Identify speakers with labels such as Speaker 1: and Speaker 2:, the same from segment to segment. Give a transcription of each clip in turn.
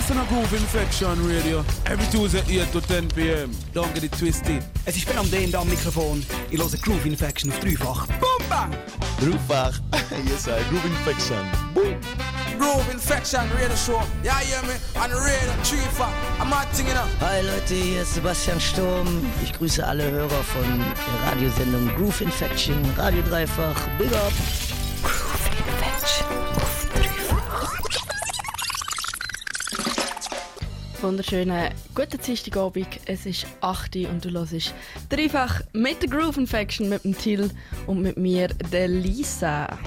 Speaker 1: listen to Groove Infection Radio every Tuesday 8 to 10 p.m. Don't get it twisted.
Speaker 2: Es ist Ben am D am Mikrofon. Ich höre Groove Infection auf dreifach. Boom, bang!
Speaker 3: Dreifach. yes, I Groove Infection. Boom.
Speaker 1: Groove Infection Radio Show. Ja, hear me? On Radio Dreifach. I'm not singing up.
Speaker 4: Hi Leute, hier ist Sebastian Sturm. Ich grüße alle Hörer von der Radiosendung Groove Infection, Radio Dreifach. Big up!
Speaker 5: Wunderschönen guten Dienstagabend. Es ist 8 Uhr und du hörst dreifach mit der Groove Infection mit dem Till und mit mir, der Lisa.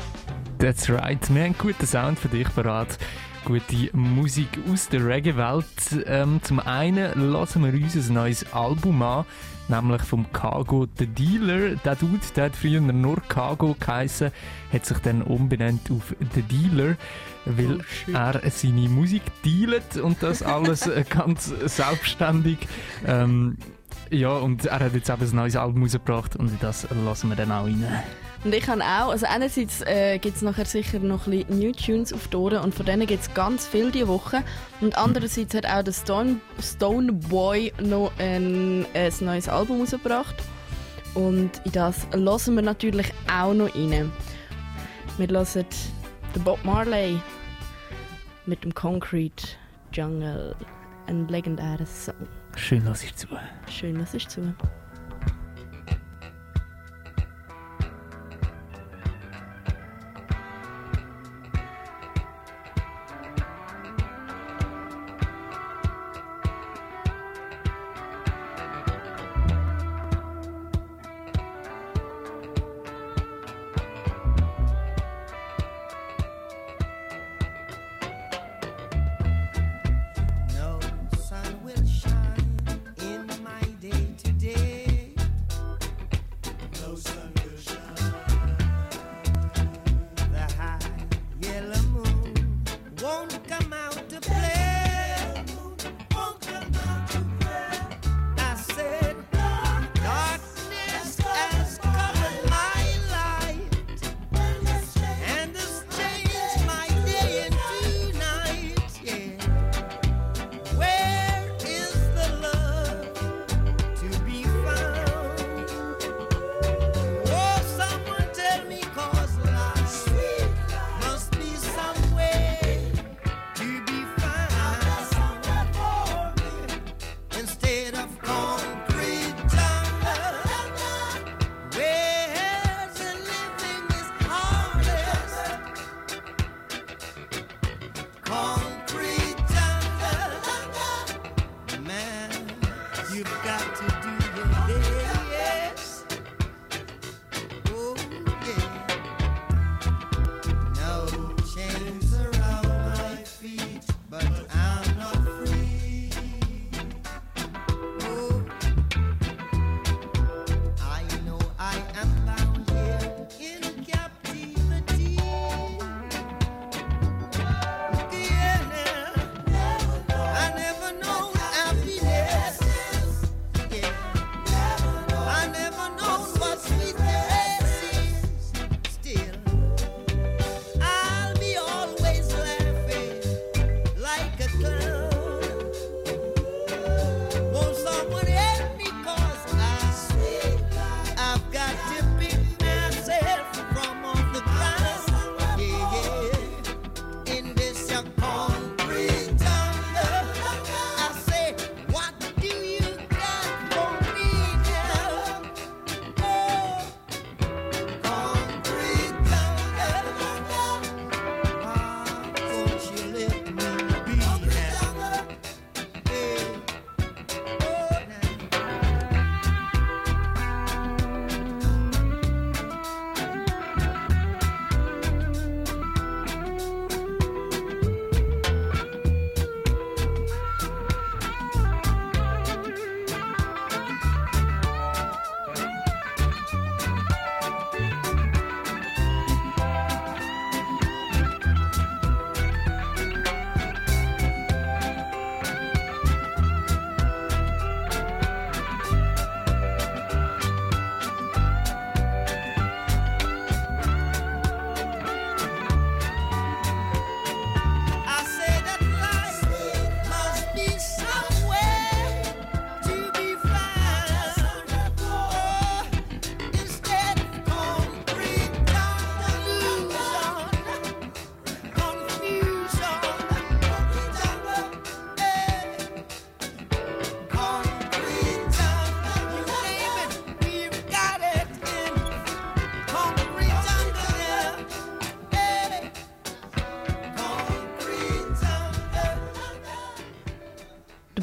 Speaker 6: That's right. Wir haben einen guten Sound für dich parat. Gute Musik aus der Reggae-Welt. Ähm, zum einen lassen wir uns ein neues Album an, nämlich vom Cargo The Dealer. Der Dude, der hat früher nur Cargo geheißen, hat sich dann umbenannt auf The Dealer, weil
Speaker 5: Oh,
Speaker 6: er seine Musik dealt und das alles äh, ganz selbstständig. Ähm, ja, und er hat jetzt eben ein neues Album rausgebracht und in das lassen wir dann auch rein.
Speaker 5: Und ich habe auch, also einerseits äh, gibt es nachher sicher noch ein bisschen New Tunes auf die Ohren und von denen gibt es ganz viel diese Woche. Und andererseits hat auch der Stone, Stone Boy noch ein, ein neues Album rausgebracht. Und in das hören wir natürlich auch noch rein. Wir hören den Bob Marley mit dem Concrete Jungle. Ein legendärer Song.
Speaker 6: Schön, dass ich zu.
Speaker 5: Schön, dass ich zu.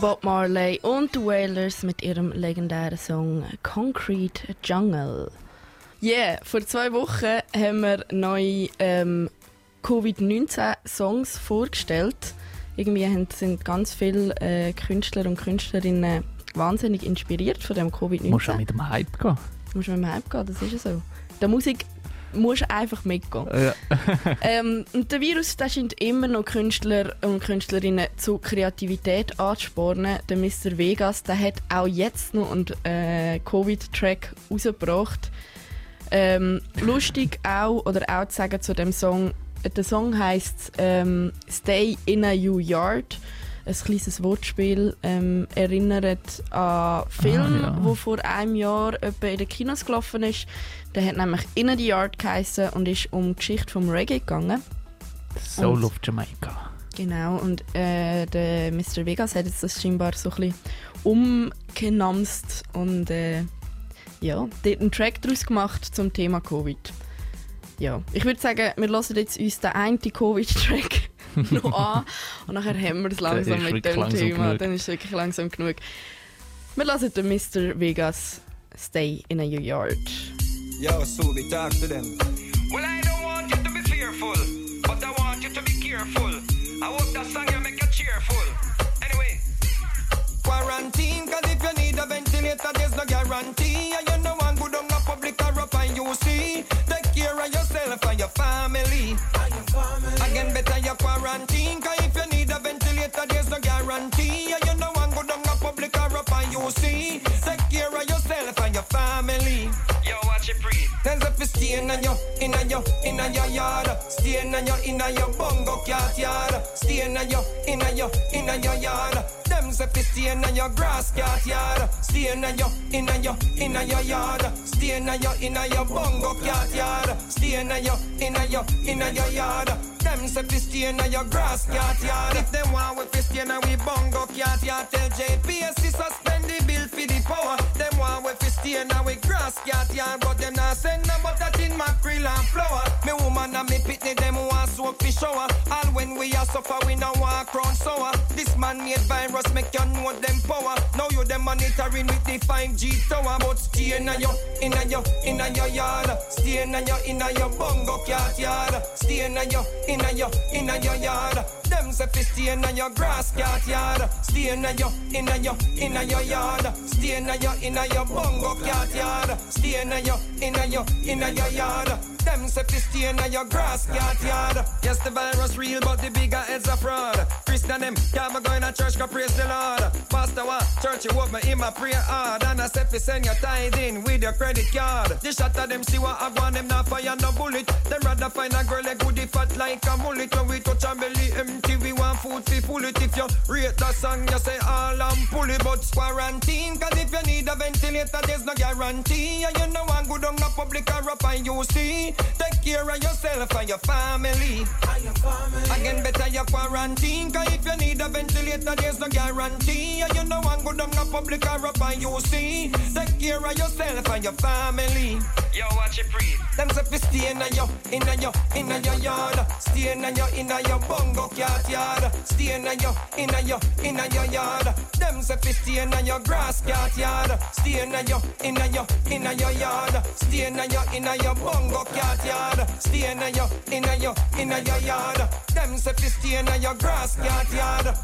Speaker 5: Bob Marley und die Wailers mit ihrem legendären Song Concrete Jungle. Yeah, vor zwei Wochen haben wir neue ähm, Covid-19-Songs vorgestellt. Irgendwie sind ganz viele äh, Künstler und Künstlerinnen wahnsinnig inspiriert von dem Covid-19.
Speaker 6: Musst du auch mit dem Hype gehen.
Speaker 5: Musst du mit dem Hype gehen, das ist ja so. Der Musik musst einfach mitgehen.
Speaker 6: Ja.
Speaker 5: ähm, und der Virus der scheint immer noch Künstler und Künstlerinnen zu Kreativität anzuspornen. Der Mr. Vegas der hat auch jetzt noch einen äh, Covid-Track rausgebracht. Ähm, lustig auch, oder auch zu sagen zu dem Song, der Song heißt ähm, Stay in a You Yard. Ein kleines Wortspiel ähm, erinnert an einen Film,
Speaker 6: Ah, ja.
Speaker 5: wo vor einem Jahr etwa in den Kinos gelaufen ist. Der hat nämlich In the Yard geheißen und ist um die Geschichte vom Reggae gegangen.
Speaker 6: Soul
Speaker 5: Und-
Speaker 6: of Jamaica.
Speaker 5: Genau, und äh, der Mr. Vegas hat jetzt das scheinbar so ein bisschen umgenamst und äh, ja, dort einen Track daraus gemacht zum Thema Covid. Ja, ich würde sagen, wir lassen jetzt uns den einen Covid-Track noch an und nachher haben wir es langsam mit dem
Speaker 6: langsam
Speaker 5: Thema.
Speaker 6: genug.
Speaker 5: Dann ist es wirklich langsam genug. Wir lassen den Mr. Vegas Stay in a Your Yard.
Speaker 1: Yo, Subi, talk to them.
Speaker 7: Well, I don't want you to be fearful, but I want you to be careful. I hope that song you make you cheerful. Anyway. Quarantine, cause if you need a ventilator, there's no guarantee. And you know one good on a public or up and you see. Take care of yourself and your family. Again, better your quarantine, cause if you need a ventilator, there's no guarantee. And you know one good on a public or up and you see. Take care of yourself and your family. Breathe. There's a stay in your, in your, in your yard. Stay in your, in your bongo cat yard. Stay in your, in your, in your yard. Them say fi stay in your grass cat yard. Stay in your, in your, in your yard. Stay in your, in your bongo cat yard. Stay in your, in your, in your yard. Them say fi stay in your grass cat yard. If them want we fi stay in we bongo cat yard, tell JPS suspend the the la flower woman and me pitney them want soak fi shower. All when we are suffer we no walk round sour. This man-made virus make you know them power. Now you them monitoring with the 5G tower, but stay in your, in your, in your yard. Stay in your, in your bongo cat yard. Stay in your, in your, in your yard. Them say fi stay in your grass cat yard. Stay in your, in your, in your yard. Stay in your, in your bongo cat yard. Stay in your, in your, in your yard. Them say fi stay in your grass cat yard. Yes, the virus real, but the bigger heads are fraud. Christian them can't go in a church, go praise the Lord. Pastor what? Church you up me in my prayer hard. And I say fi send your tithe in with your credit card. The shot of them see what I want them not fire no bullet. Them rather find a girl like goodie fat like a mullet. When we touch a belly empty, we want food fi full it. If you rate the song, you say all and pull it. But quarantine, cause if you need a ventilator, there's no guarantee. And you know one good on a public or up and you see. Take care of yourself and your family. Again, better your quarantine. Cause if you need a ventilator, there's no guarantee. And you know one good on a public or up and you see. Take care of yourself and your family. Yo, watch it breathe. Them say stay in your, in your, in your yard. Stay in your, in your bongo cat yard. Stay in your, in your, in your yard. Them say stay in your grass cat yard. Stay in your, in your, in your yard. Stay in your, in your bongo cat yard. Stay in your, in your, in your yard. Them say fi stay in your grass cat yard.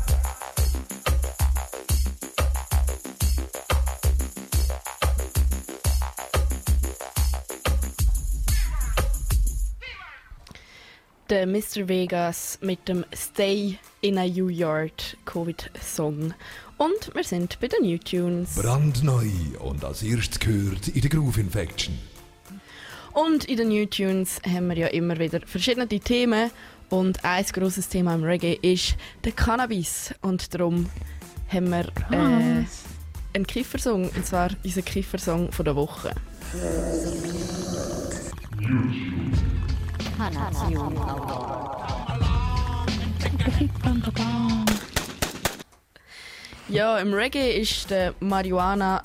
Speaker 5: Der Mr. Vegas mit dem Stay in a You Yard Covid-Song. Und wir sind bei den New Tunes.
Speaker 8: Brandneu und als erstes gehört in der Groove Infection.
Speaker 5: Und in den New Tunes haben wir ja immer wieder verschiedene Themen. Und ein grosses Thema im Reggae ist der Cannabis. Und darum haben wir äh, einen Kiffersong. Und zwar unseren Kiffersong von der Woche. Ja, im Reggae ist der Marihuana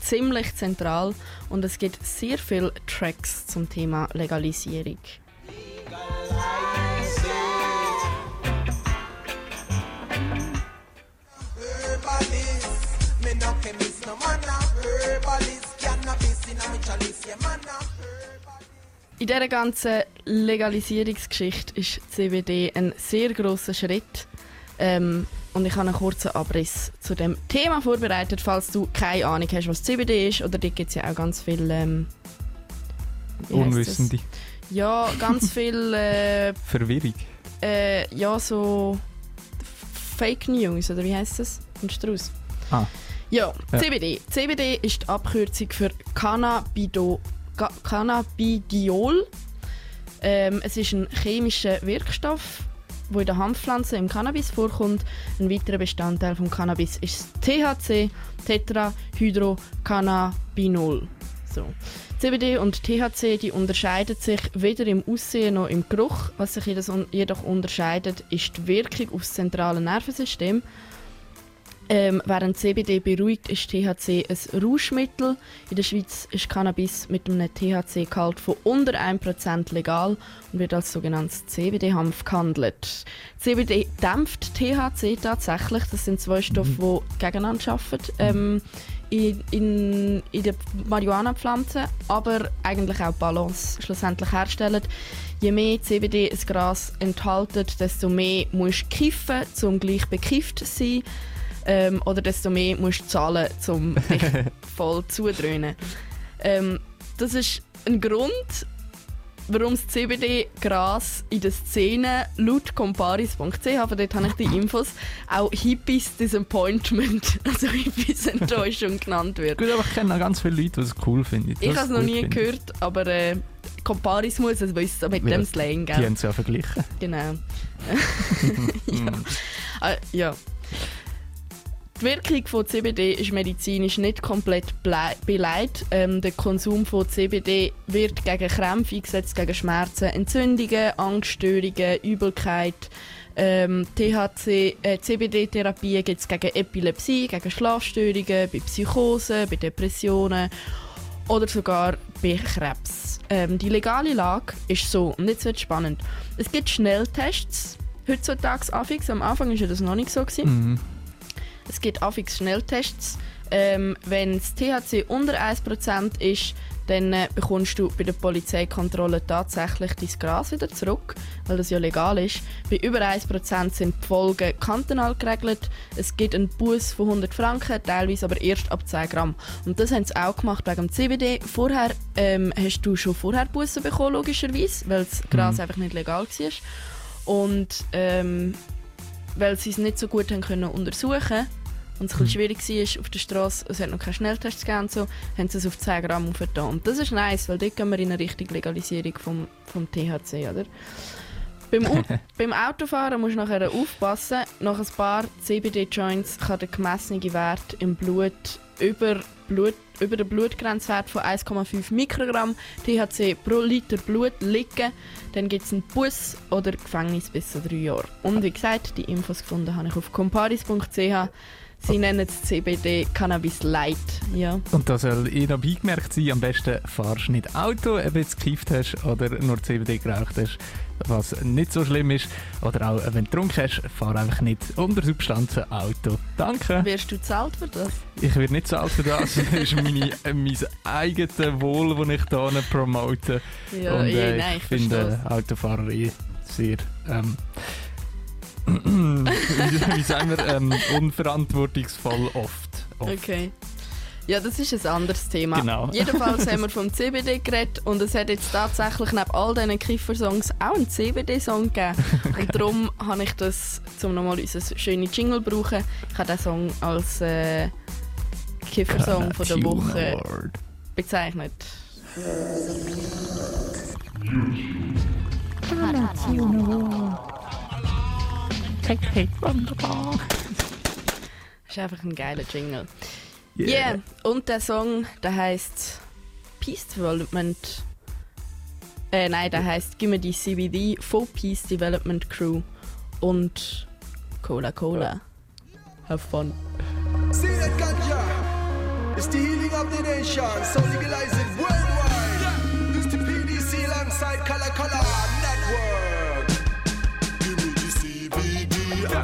Speaker 5: ziemlich zentral und es gibt sehr viele Tracks zum Thema Legalisierung. In dieser ganzen Legalisierungsgeschichte ist CBD ein sehr großer Schritt. Ähm, und ich habe einen kurzen Abriss zu dem Thema vorbereitet, falls du keine Ahnung hast, was CBD ist. Oder dort gibt es ja auch ganz viel... Ähm, heisst
Speaker 6: Unwissende.
Speaker 5: Ja, ganz viel... Äh,
Speaker 6: Verwirrung.
Speaker 5: äh, ja, so Fake News, oder wie heißt das? Und Strauß.
Speaker 6: Ah.
Speaker 5: Ja,
Speaker 6: Ja.
Speaker 5: CBD. CBD ist die Abkürzung für Cannabido, Cannabidiol. Ähm, es ist ein chemischer Wirkstoff, der in der Hanfpflanze im Cannabis vorkommt. Ein weiterer Bestandteil vom Cannabis ist THC, Tetrahydrocannabinol. So. CBD und THC die unterscheiden sich weder im Aussehen noch im Geruch. Was sich jedoch unterscheidet, ist die Wirkung auf das zentrale Nervensystem. Ähm, während CBD beruhigt, ist THC ein Rauschmittel. In der Schweiz ist Cannabis mit einem THC-Gehalt von unter 1% legal und wird als sogenanntes CBD-Hanf gehandelt. CBD dämpft THC tatsächlich. Das sind zwei Stoffe, die gegeneinander arbeiten. Ähm, in, in, in der Marihuana-Pflanze, aber eigentlich auch Balance schlussendlich herstellen. Je mehr CBD ein Gras enthält, desto mehr musst du kiffen, um gleich bekifft zu sein. Ähm, oder desto mehr musst du zahlen, um dich voll zudröhnen. Ähm, das ist ein Grund, warum das CBD-Gras in der Szene laut comparis.ch, von dort habe ich die Infos, auch Hippies Disappointment, also Hippies Enttäuschung genannt wird.
Speaker 6: Gut, aber ich kenne auch ganz viele Leute, die es cool finden.
Speaker 5: Ich habe es noch nie
Speaker 6: finden.
Speaker 5: gehört, aber äh, Comparis muss es wissen mit
Speaker 6: Ja,
Speaker 5: dem Slang,
Speaker 6: Die
Speaker 5: gell?
Speaker 6: haben es ja verglichen.
Speaker 5: Genau. ja. Äh, ja. Die Wirkung von CBD ist medizinisch nicht komplett beleidigt. Ähm, der Konsum von CBD wird gegen Krämpfe eingesetzt, gegen Schmerzen, Entzündungen, Angststörungen, Übelkeit. Ähm, THC, äh, CBD-Therapie gibt es gegen Epilepsie, gegen Schlafstörungen, bei Psychosen, bei Depressionen oder sogar bei Krebs. Ähm, die legale Lage ist so, und jetzt wird spannend. Es gibt Schnelltests, heutzutage am Anfang war das noch nicht so.
Speaker 6: Mhm.
Speaker 5: Es gibt affix Schnelltests. Ähm, wenn das THC unter 1% ist, dann äh, bekommst du bei der Polizeikontrolle tatsächlich dein Gras wieder zurück, weil das ja legal ist. Bei über 1% sind die Folgen kantonal geregelt. Es gibt einen Bus von 100 Franken, teilweise aber erst ab 10 Gramm. Und das haben sie auch gemacht wegen dem CBD. Vorher ähm, hast du schon vorher Bussen bekommen, logischerweise, weil das Gras einfach nicht legal war. Und ähm, weil sie es nicht so gut haben können untersuchen und es bisschen schwierig war auf der Straße, es hat noch keine Schnelltests gegeben und so, haben sie es auf 10 Gramm aufgetan. Und das ist nice, weil dort gehen wir in eine richtige Legalisierung vom, vom THC, oder? Beim, beim Autofahren musst du nachher aufpassen. Nach ein paar CBD-Joints kann der gemessene Wert im Blut über, Blut, über den Blutgrenzwert von 1,5 Mikrogramm THC pro Liter Blut liegen. Dann gibt es einen Bus oder Gefängnis bis zu drei Jahre. Und wie gesagt, die Infos gefunden habe ich auf comparis.ch. Sie nennen es CBD Cannabis Light. Ja.
Speaker 6: Und da soll eh noch beigemerkt sein, am besten fahrst du nicht Auto, ob du gekifft hast oder nur CBD geraucht hast, was nicht so schlimm ist. Oder auch, wenn du getrunken hast, fahr einfach nicht unter Substanzen Auto. Danke.
Speaker 5: Wirst du zahlt für das?
Speaker 6: Ich werde nicht alt für das. Das ist meine, äh, mein eigenes Wohl, das ich hier promote.
Speaker 5: Ja,
Speaker 6: Und
Speaker 5: eh,
Speaker 6: äh,
Speaker 5: nein,
Speaker 6: ich
Speaker 5: ich
Speaker 6: finde Autofahrer eh sehr... Ähm, wie, sagen wir? Ähm, unverantwortungsvoll oft. oft.
Speaker 5: Okay. Ja, das ist ein anderes Thema.
Speaker 6: Genau.
Speaker 5: Jedenfalls haben wir vom CBD geredet und es hat jetzt tatsächlich neben all diesen Kiffer-Songs auch einen CBD-Song gegeben. Und darum habe ich das, um nochmal unseren schönen Jingle zu brauchen, ich habe diesen Song als äh, Kiffer-Song von der Woche
Speaker 6: Award.
Speaker 5: bezeichnet. Das ist einfach ein geiler Jingle. Yeah. Und der Song, der heißt Peace Development. Äh, nein, der heißt Gimme die CBD von Peace Development Crew und Cola Cola. Have fun.
Speaker 1: See that ganja? It's the healing of the nation, so legalize it worldwide. Use the PDC alongside Color Color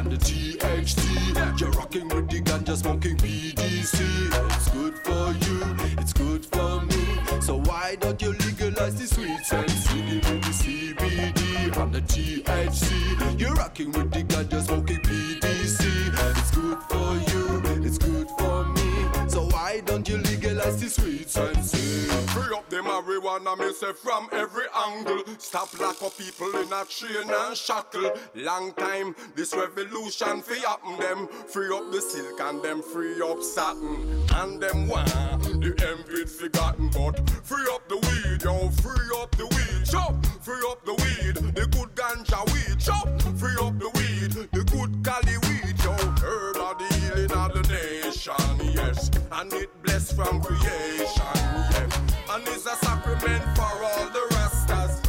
Speaker 8: and the THC. You're rocking with the ganja smoking PDC. It's good for you, it's good for me. So why don't you legalize the sweets and singing with the CBD and the THC? You're rocking with the ganja smoking PDC. It's good for you, it's good for me. Why don't you legalize the sweets and sensei?
Speaker 9: Free up the marijuana, me say from every angle. Stop lock up people in a chain and shackle. Long time, this revolution fi happen them. Free up the silk and them free up satin. And them one, the envied forgotten. But free up the weed, yo, free up the weed, chop. Free up the weed, the good ganja weed, chop. Blessed from creation, yeah. And it's a sacrament for all the rastas.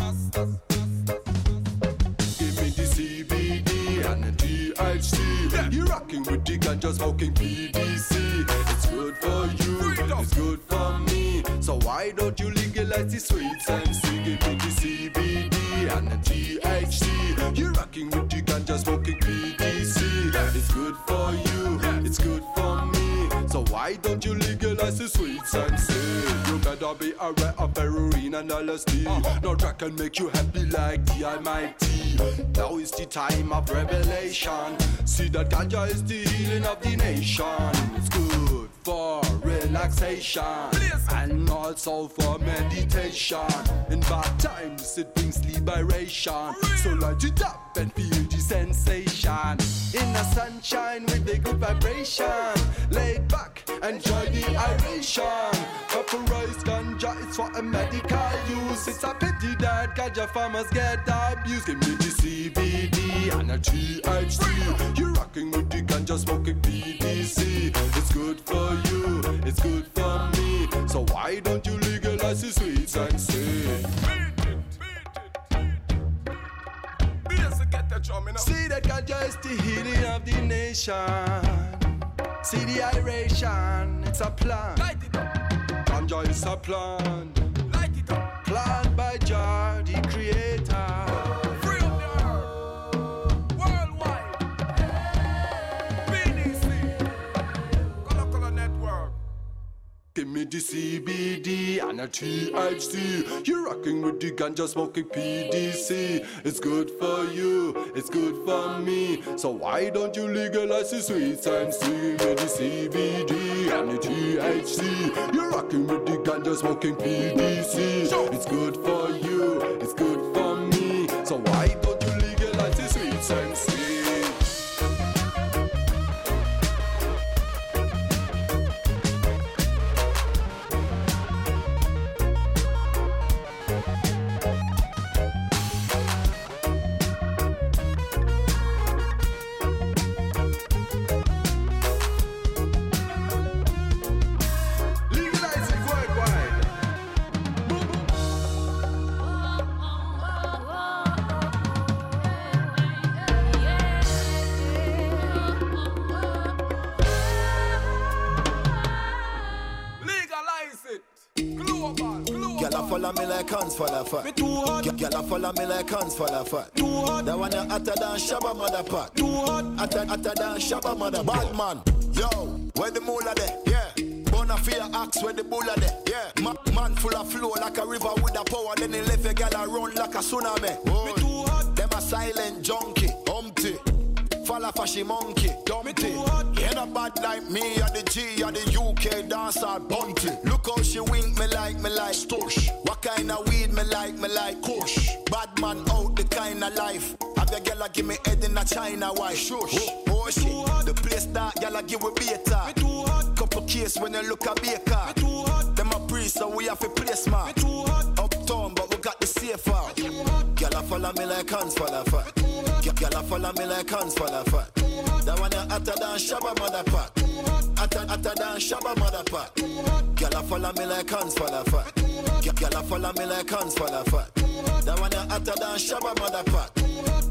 Speaker 8: Give me the CBD and the THC. You're rocking with the ganja smoking PDC. It's good for you, it's good for me. So why don't you legalize the sweets and see? Give me the CBD and the THC. You're rocking with the ganja smoking PDC. It's good for you, it's good for me. So why don't you legalize the sweets and see? You better be aware of heroin and LSD. No drug can make you happy like the Almighty. Now is the time of revelation. See that ganja is the healing of the nation. It's good for relaxation and also for meditation. In bad times, it brings liberation. So light it up and feel the sensation. In the sunshine with the good vibration. Laid back, enjoy the aeration. Vaporized ganja is for a medical use. It's a pity that ganja farmers get abused. Give me the CBD and a THC. You're rocking with the ganja smoking PDC. It's good for you, it's good for me. So why don't you legalize the sweets and see? See that ganja is the healing of the nation. See the aeration, it's a plan. Light it up. Ganja is a plan. Light it up. Planned by Jah, the creator. Give me the CBD and a THC. You're rocking with the ganja smoking PDC. It's good for you, it's good for me. So why don't you legalize the sweets and see me the CBD and the THC? You're rocking with the ganja smoking PDC. It's good for you, it's good for me. So why don't
Speaker 10: follow me like hands for the fat. That one you hotter than Shabba mother pot. Hotter, hotter than Shabba mother Bad man, yo, where the moolah there? Yeah. Bonafide axe where the bulla there? Yeah. Ma- man full of flow like a river with a power. Then he left a a run like a tsunami. Me too hot. Them a silent junkie. Falla fashy monkey, dumpty. Head a bad like me, or the G, or the UK dancer, bunty. Look how she wink me like me like stush. What kind of weed me like me like kush. Bad man out the kind of life. Have your girl give me head in a China white. Shush. Oh, oh shit. The place that girl a give we beta. Me too hot. Couple case when you look a baker. Me too hot. Them a priest so we have a place man. Me too hot. Uptown but we got the safe out. Girl a follow me like hands for the fat. Girl a follow me like hands for the fat. That one you hotter than Shabba mother pot. Hotter, hotter than Shabba mother pot. Girl a follow me like hands for the fat. Girl a follow me like hands for the fat. That one you hotter than Shabba mother pot.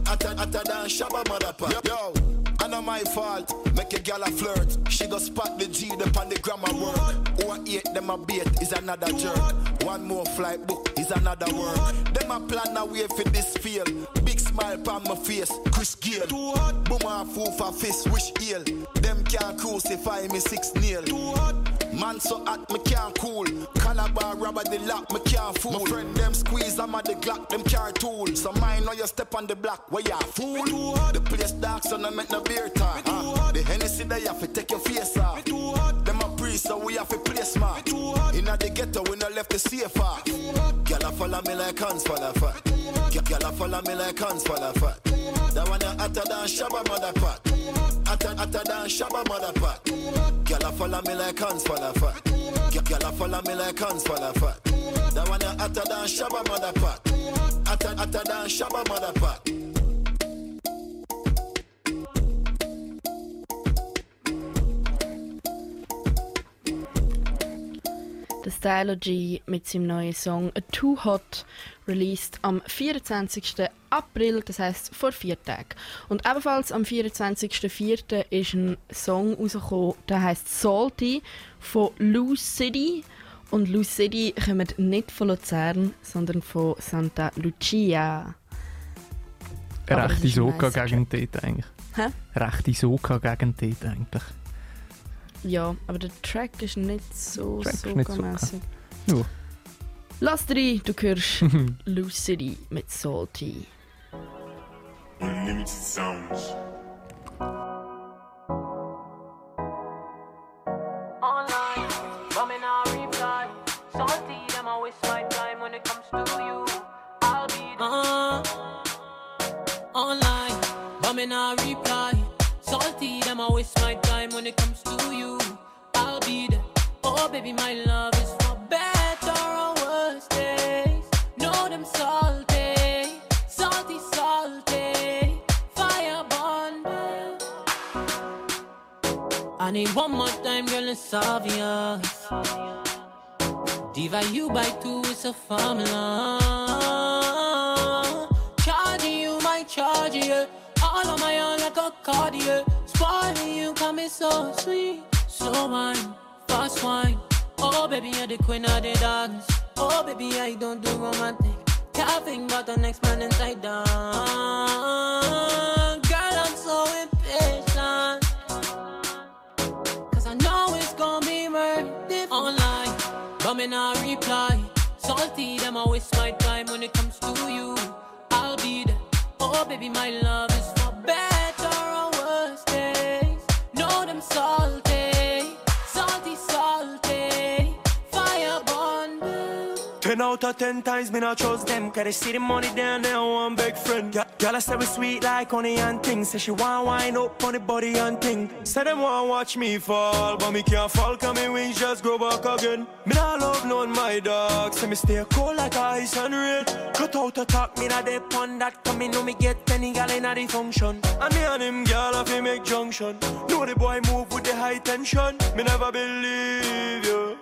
Speaker 10: Hotter, hotter than Shabba mother pot. Yo, I know my fault. Make a gal a flirt. She go spot the G them on the grammar word. Who I hate them a bait is another jerk. One more flight book is another word. Them a plan a way for this feel. Big smile on my face. Chris Gale. Too hot. Boom a fool for fist. Wish ill. Them can't crucify me six hot. Man so hot, me can't cool. Calabar rubber the lock, me can't fool. My friend them squeeze, I'm at the Glock, them car tool. So mine know you step on the block, where ya fool? The place dark, so no make no beer talk. Uh, the Hennessy they have to take your face off. Them a priest, so we have to play smart. Inna the ghetto, we no left the off. Gyal a follow me like hands full of fat. Gyal a follow me like hands full of fat. That one a hotter than Shabba mother pot. Hotter, hotter than Shabba mother pot. Gyal a follow me like hands full of fat. Gyal a follow me like hands full of fat. That one a hotter than Shabba mother pot. Hotter, hotter than Shabba mother pot.
Speaker 5: Der Stylo G mit seinem neuen Song Too Hot released am 24. April, das heißt vor vier Tagen. Und ebenfalls am 24.04. ist ein Song rausgekommen, der heißt Salty von Lou City. Und Lou City kommt nicht von Luzern, sondern von Santa Lucia.
Speaker 6: Rechte
Speaker 5: ist ein
Speaker 6: Soka
Speaker 5: nicer
Speaker 6: gegen dort eigentlich.
Speaker 5: Hä?
Speaker 6: Rechte Soka gegen dort eigentlich.
Speaker 5: Ja, aber der Track ist nicht so soga-mässig.
Speaker 6: Ja.
Speaker 5: Lass rein, du hörst Lou City mit Salty.
Speaker 11: Unlimited sounds.
Speaker 12: online, but me not reply. Baby, my love is for better or worse days. Know them salty, salty, salty. Fire burn. I need one more time, girl, it's obvious. Divide you by two, it's a formula. Charging you, my charge, yeah. All on my own like a cardiac. Spoiling you, coming so sweet. So wine, fast wine. Oh, baby, you're the queen of the dance. Oh, baby, I don't do romantic. Can't think the next man inside down. Girl, I'm so impatient. Cause I know it's gonna be it online. But me not reply. Salty, them I waste my time when it comes to you. I'll be there. Oh, baby, my love is for better or worse days. Know them salty,
Speaker 13: out of ten times me not trust them. Cause they see the money down there one big friend. Girl, girl I say we sweet like honey and things Say she want wine up on the body and thing. Say them want watch me fall But me can't fall cause me wings just grow back again. Me not love none my dog. Say me stay cold like ice and rain. Cut out a talk me not dep on that. Cause me know me get any gal in the function. And me and him girl have to make junction. Know the boy move with the high tension. Me never believe you.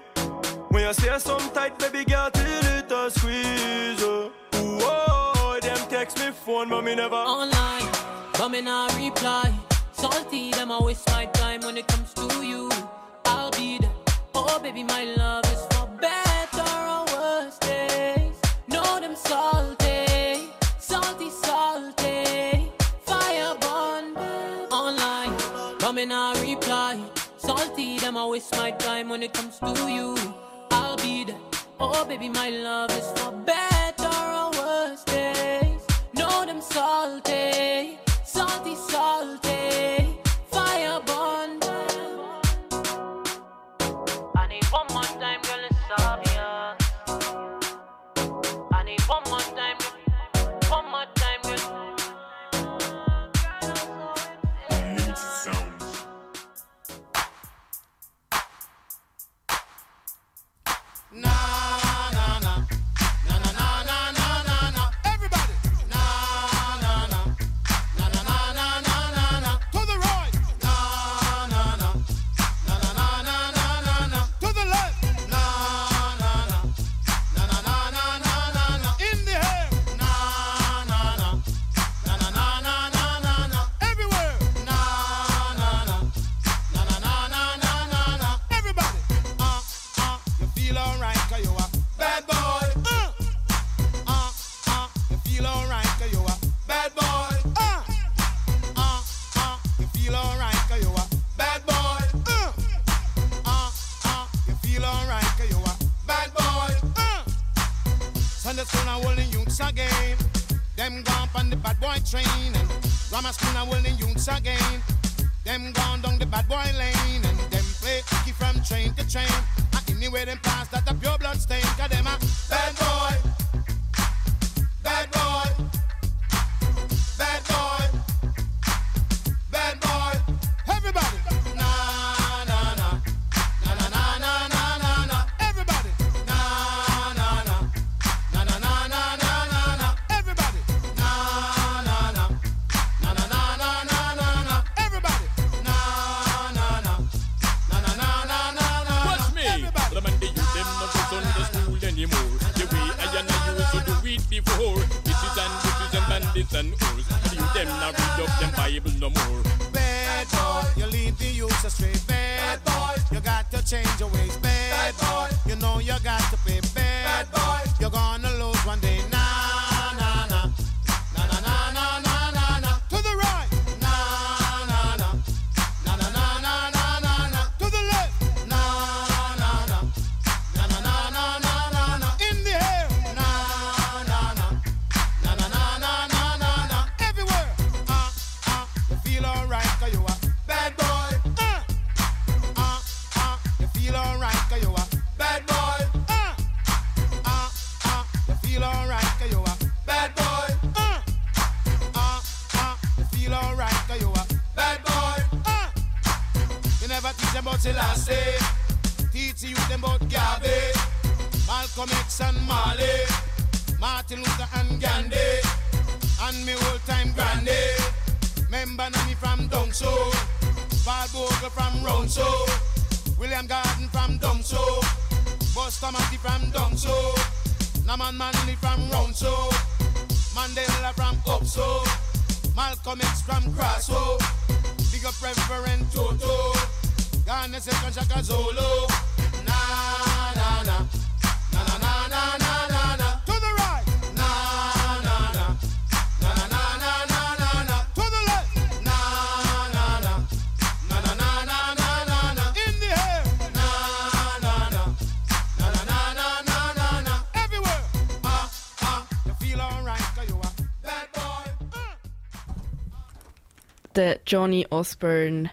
Speaker 13: When you say some tight, baby girl, till it a squeeze. Oh, Ooh, oh, oh, them text me phone, but me never
Speaker 12: online, but me not reply. Salty, them I waste my time when it comes to you. I'll be there. Oh, baby, my love is for better or worse days. Know them salty, salty, salty. Fire burn online, but me not reply. Salty, them I waste my time when it comes to you. I'll be there. Oh, baby, my love is for better or worse days. Know them salty, salty, salty.
Speaker 14: Again.
Speaker 5: Johnny Osborne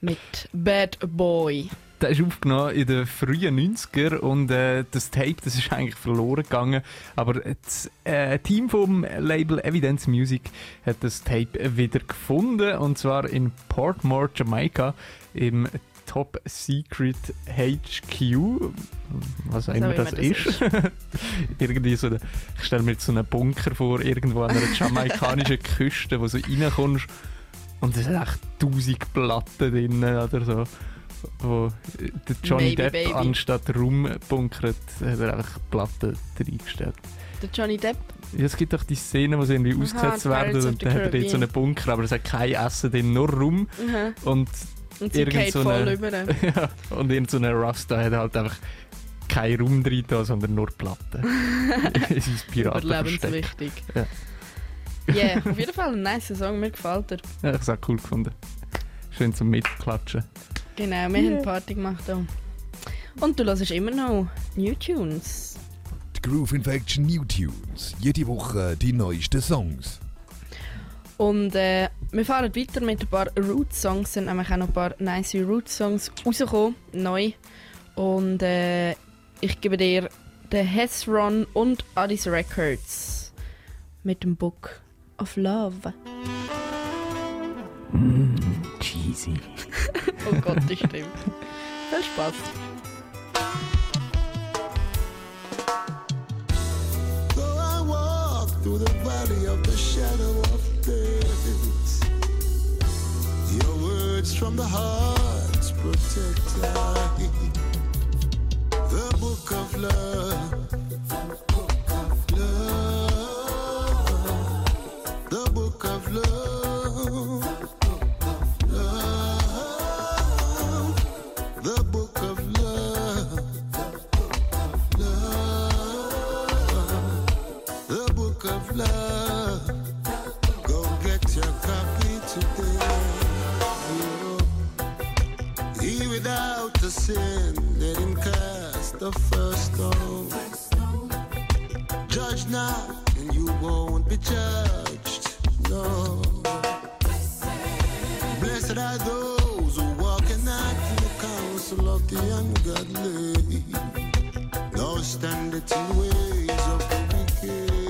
Speaker 5: mit Bad Boy.
Speaker 6: Der ist aufgenommen in den frühen 90er und äh, das Tape das ist eigentlich verloren gegangen. Aber das äh, Team vom Label Evidence Music hat das Tape wieder gefunden und zwar in Portmore, Jamaika im Top Secret HQ. Was auch immer das
Speaker 5: das
Speaker 6: ist. Irgendwie so eine, ich stelle mir jetzt so einen Bunker vor, irgendwo an einer jamaikanischen Küste, wo du reinkommst und es sind echt tausend Platten drin oder so. Wo der Johnny
Speaker 5: Maybe,
Speaker 6: Depp
Speaker 5: baby.
Speaker 6: anstatt rumbunkert, hat er einfach Platten reingestellt.
Speaker 5: Der Johnny Depp.
Speaker 6: Ja, es gibt doch die Szene, wo sie irgendwie
Speaker 5: Aha,
Speaker 6: ausgesetzt werden und dann hat er jetzt so einen. Bunker, aber es hat kein Essen drin, nur Rum.
Speaker 5: Mhm.
Speaker 6: Und,
Speaker 5: Und sie
Speaker 6: irgend so eine- ja, und irgend so eine Rasta hat halt einfach kein Rum drin, sondern nur Platten. in sein Piratenversteck.
Speaker 5: Überlebenswichtig.
Speaker 6: Ja.
Speaker 5: Ja, yeah, auf jeden Fall ein nice Song, mir gefällt er.
Speaker 6: Ja, ich habe es auch cool gefunden. Schön zum Mitklatschen.
Speaker 5: Genau, wir
Speaker 15: Yeah.
Speaker 5: haben Party gemacht auch. Und du hörst immer noch New Tunes.
Speaker 16: Die Groove Infection New Tunes. Jede Woche die neuesten Songs.
Speaker 5: Und äh, wir fahren weiter mit ein paar Roots-Songs. Es sind nämlich auch noch ein paar nice Roots-Songs rausgekommen, neu. Und äh, ich gebe dir den Hezron und Addis Records mit dem Book of Love.
Speaker 6: Mm, cheesy.
Speaker 5: oh Gott, das stimmt. Viel Spaß.
Speaker 11: Though I walk through the valley of the shadow of death, your words from the heart's protector. The book of love. Love. the sin, let him cast the first stone. Judge not, and you won't be judged. No. Blessed are those who walk in the counsel of the ungodly, Those stand at the ways of the wicked.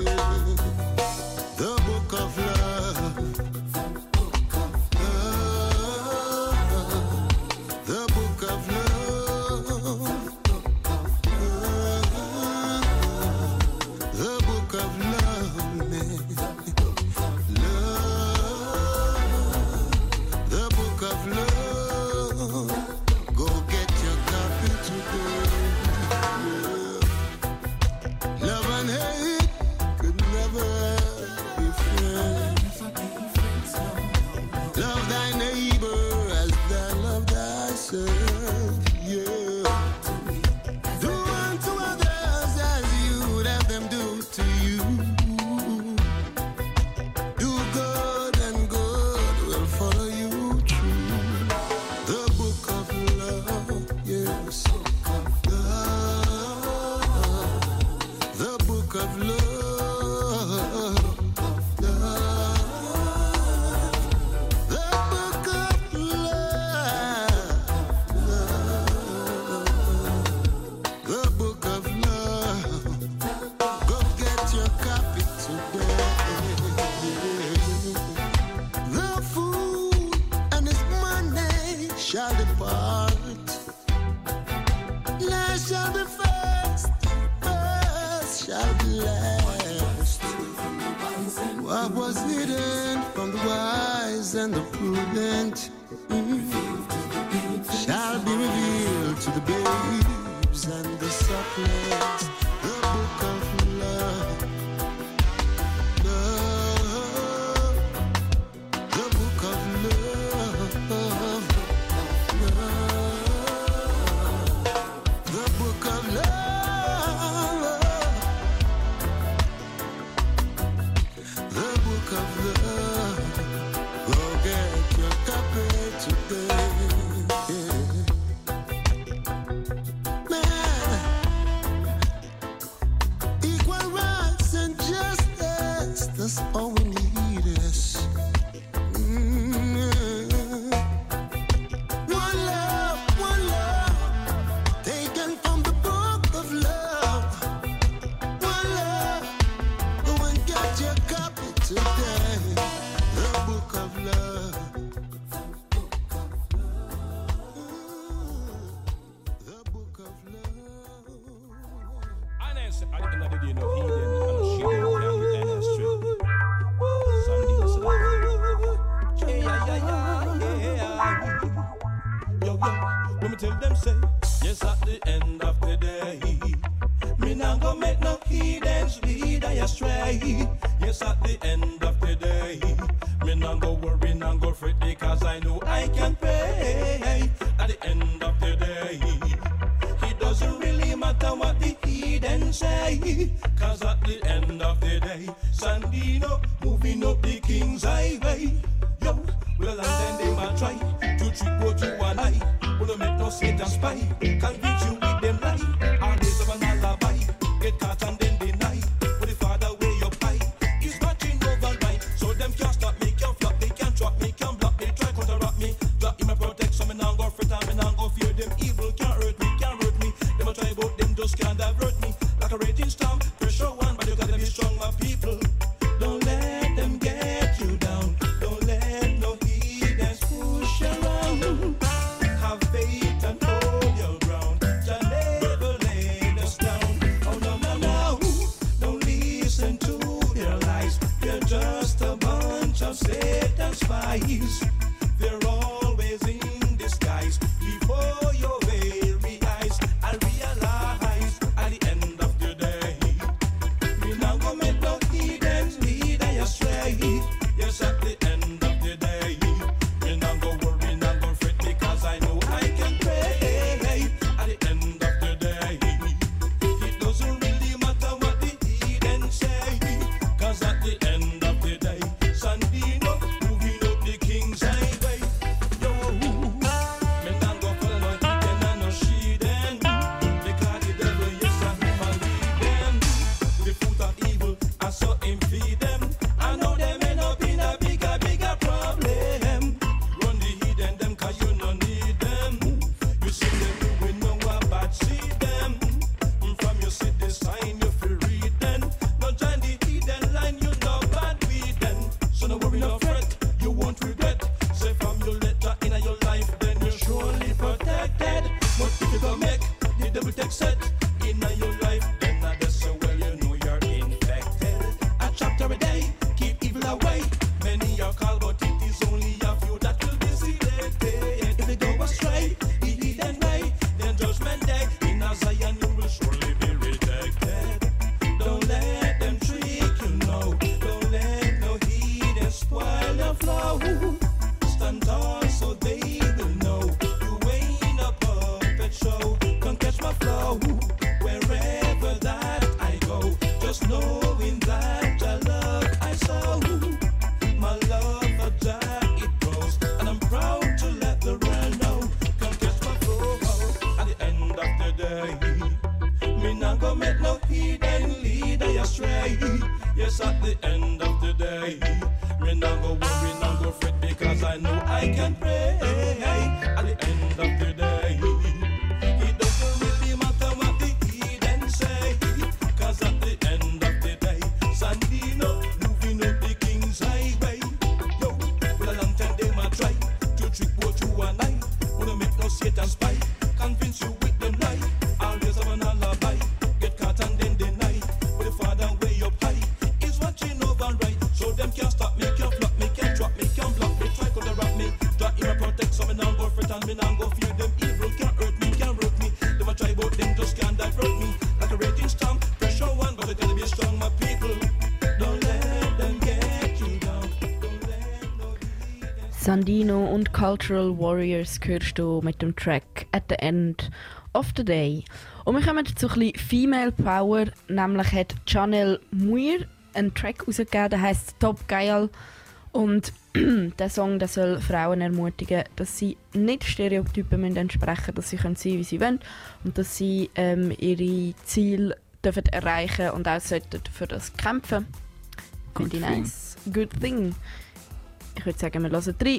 Speaker 17: way. Cause at the end of the day, Sandino moving up the King's Highway. Yo, well, and then they might try to trick what you are like. Wanna make no Satan spy, Can't beat you with them lie. And they have an alibi, get caught and
Speaker 5: Sandino und Cultural Warriors hörst du mit dem Track At the End of the Day. Und wir kommen zu ein bisschen Female Power, nämlich hat Chanel Muir einen Track rausgegeben, der heißt Top Geil. Und der Song der soll Frauen ermutigen, dass sie nicht Stereotypen müssen entsprechen dass sie können sein wie sie wollen und dass sie ähm, ihre Ziele dürfen erreichen und auch sollten für das kämpfen. Ich
Speaker 18: thing.
Speaker 5: nice. Good thing. Ich würde sagen, wir hören rein.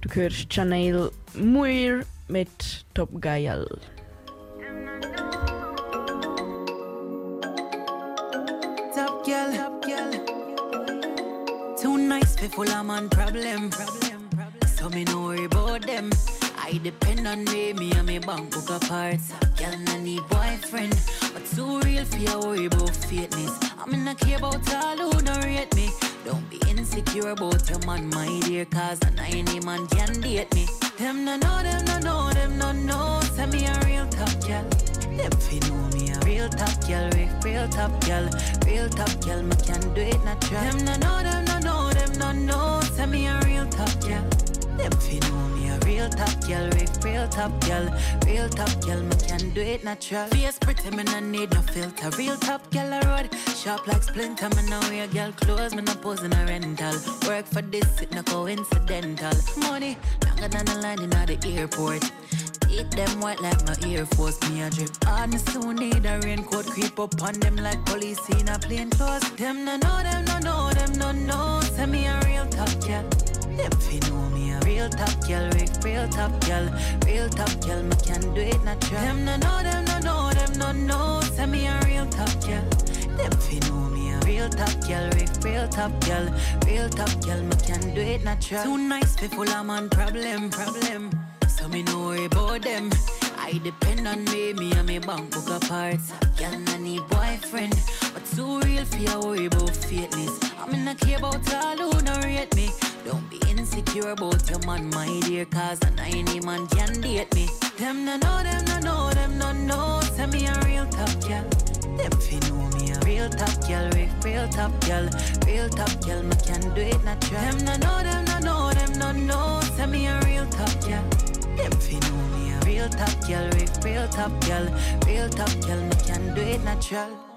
Speaker 5: Du hörst Chanel Muir mit Top Geil.
Speaker 19: Top girl, top girl. Too nice for full of man problem. So me no worry about them. I depend on me, me and me bank book apart. Girl, no need boyfriend, but too real for you worry about fakeness. I mean, not care about all who don't rate me. Don't be insecure about your man, my dear, cause not any man can date me. Them no know, them no know, them no know. Say me a real top girl. Them fi know me a real top girl, real, real top girl, real top girl. Me can do it natural. Them no know, them no know, them no know. Say me a real top girl. Them fi know me a real top girl, real, real top girl, real top girl. Me can do it natural. Face pretty, me no need no filter. Real top girl a road, sharp like splinter. Me no wear girl clothes, me no pose in a rental. Work for this, it no coincidental. Money longer than the line in the airport. Eat them white like my Air Force, me a drip. On the soon need a raincoat, creep up on them like police in a plain clothes. Them no know, them no know, them no know. Say me a real top girl. Them fi know me a real top girl, real, top girl, real top girl. Me can do it natural. Them no know, them no know, them no know. Say me a real top girl. Them fi know me a real top girl, real, top girl, real top girl. Me can do it natural. Too nice fi full of man problem, problem. So me no worry about them. I depend on me, me and me bank book apart. Girl, no need boyfriend, but too real for you worry about fakeness. I mean, not care about all who don't rate me. Don't be insecure about your man, my dear, cause not any man can date me. Them no know, them no know, them no know. Say me a real top girl. Them fi know me a real top girl, real, real top girl, real top girl. Me can do it natural. Them no know, them no know, them no know. Say me a real top girl. Them fi know me a real top girl, real, real top girl, real top girl. Me can do it natural.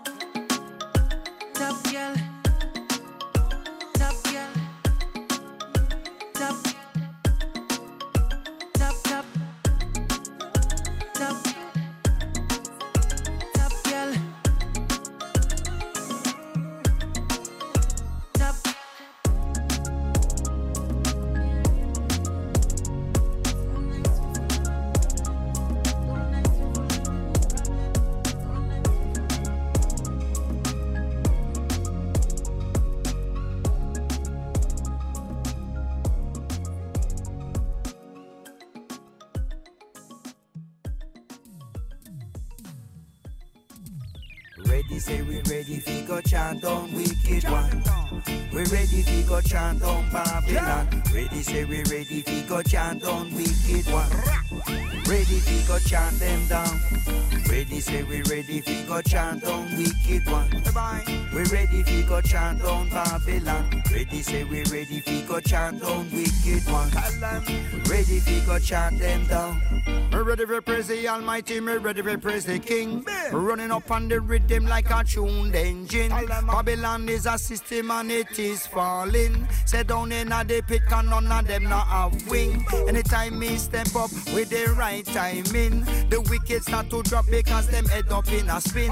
Speaker 20: Ready
Speaker 18: for praise the Almighty, me ready for praise the King. Running up on the rhythm like a tuned engine. Babylon is a system and it is falling. Say down in a the pit, can none of them not have wing. Anytime me step up with the right timing, the wicked start to drop because them head up in a spin.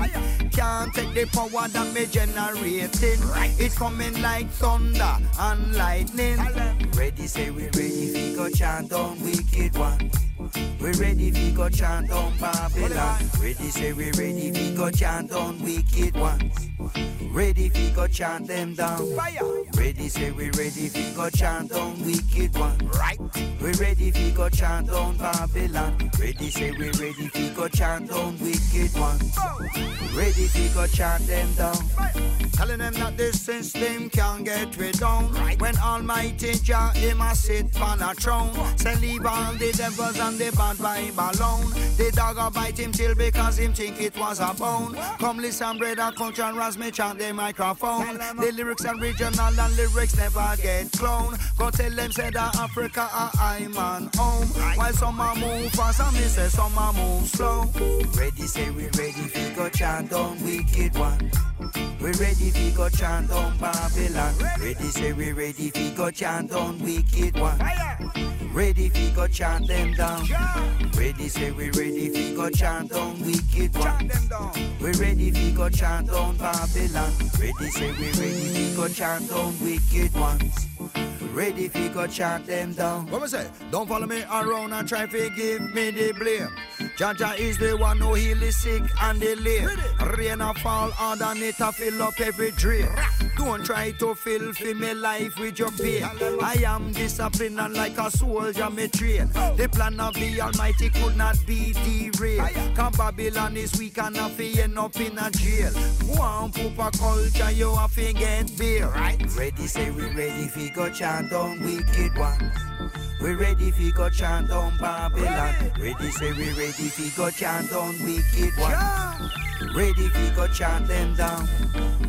Speaker 18: Can't take the power that me generating. It's coming like thunder and lightning.
Speaker 21: Ready, say we ready, we go chant on wicked one. We ready, we go chant on Babylon. Ready, say we ready, we go chant on wicked ones. Ready, we go chant them down. Fire. Ready, say we ready, we go chant on wicked one. Right. We ready, we go chant on Babylon. Ready, say we ready, we go chant on wicked ones. Ready, we go chant them down.
Speaker 18: Telling them that this system can't get rid down. When Almighty Jah him a sit on a throne. Say leave all the devils and the bad vibe alone. The dog a bite him till because him think it was a bone. Come listen, brother, culture and ras me chant the microphone. The lyrics original and lyrics never get cloned. Go tell them say that Africa a I man home. While some a move fast and me say some a move slow.
Speaker 21: Ready, say we ready, we go chant on wicked one. We ready, we go chant on Babylon. Ready, say we ready, we go chant on wicked one. Ready, we go chant them down. Ready, say we ready, we go chant on wicked one. We ready, we go chant on Babylon. Ready, say we ready, we go chant on wicked ones. Ready, we go chant them down.
Speaker 18: What was it? Don't follow me around and try to give me the blame. Jaja is the one who heal the sick and the lame. Rain a fall hard and it a fill up every drain. Don't try to fill for me life with your pain. I am disciplined and like a soldier me train. The plan of the Almighty could not be derailed. Cause Babylon is weak and have to end up in a jail. One poop a culture you have to get beer, right?
Speaker 21: Ready, say we ready, we go chant on wicked ones. We ready, we go chant on Babylon. Ready, say we ready, we go chant on wicked ones. Ready, we go chant them down.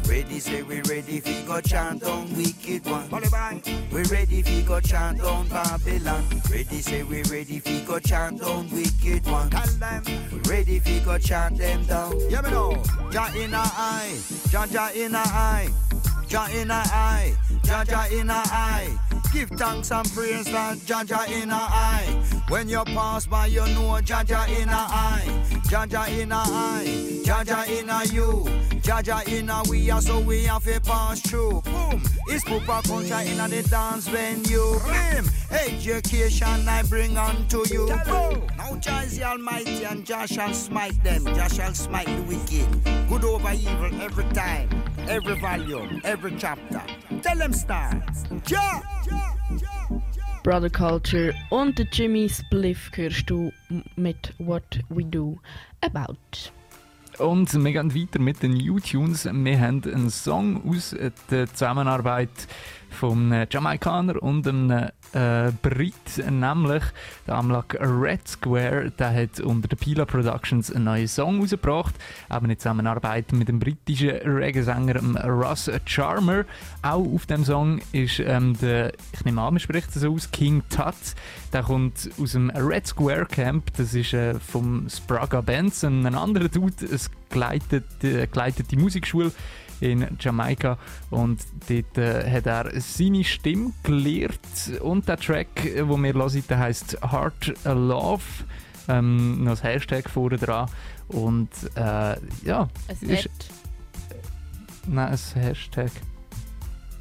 Speaker 21: Ready, say we ready, we go chant on wicked ones. We ready, we go chant on Babylon. Ready, say we ready, we go chant on wicked ones. Ready, we go chant them down.
Speaker 18: Yeah, me know. Jah in a eye, Jah Jah in a eye, Jah in a eye, Jah Jah in a eye. Give thanks and praise that Jah in a eye. When you pass by, you know Jah in a eye, Jah in a eye, Jah in a you, Jah in a we are so we have to pass through. Boom, it's Pupa culture in a the dance venue. Bim, education I bring unto you. Boom. Now Jah the Almighty and Jah shall smite them. Jah shall smite the wicked. Good over evil every time, every volume, every chapter. Tell them start. Jah.
Speaker 5: Brother Culture und der Jimmy Spliff hörst du mit What We Do About.
Speaker 6: Und wir gehen weiter mit den New Tunes. Wir haben einen Song aus der Zusammenarbeit vom Jamaikaner und einem äh, Brit, nämlich der Amlak Red Square. Der hat unter der Pila Productions einen neuen Song rausgebracht, eben in Zusammenarbeit mit dem britischen Reggae-Sänger Russ Charmer. Auch auf dem Song ist ähm, der, ich nehme an, man spricht so aus, King Tut. Der kommt aus dem Red Square Camp, das ist äh, vom Spraga Benson, ein anderer Dude, es geleitet, äh, geleitet die Musikschule in Jamaika und dort äh, hat er seine Stimme gelehrt und der Track, äh, wo wir hören, der heisst Heart Love, ähm, noch das Hashtag vorne dran und äh, ja,
Speaker 5: Es
Speaker 6: ist-
Speaker 5: hat.
Speaker 6: nein, ein Hashtag,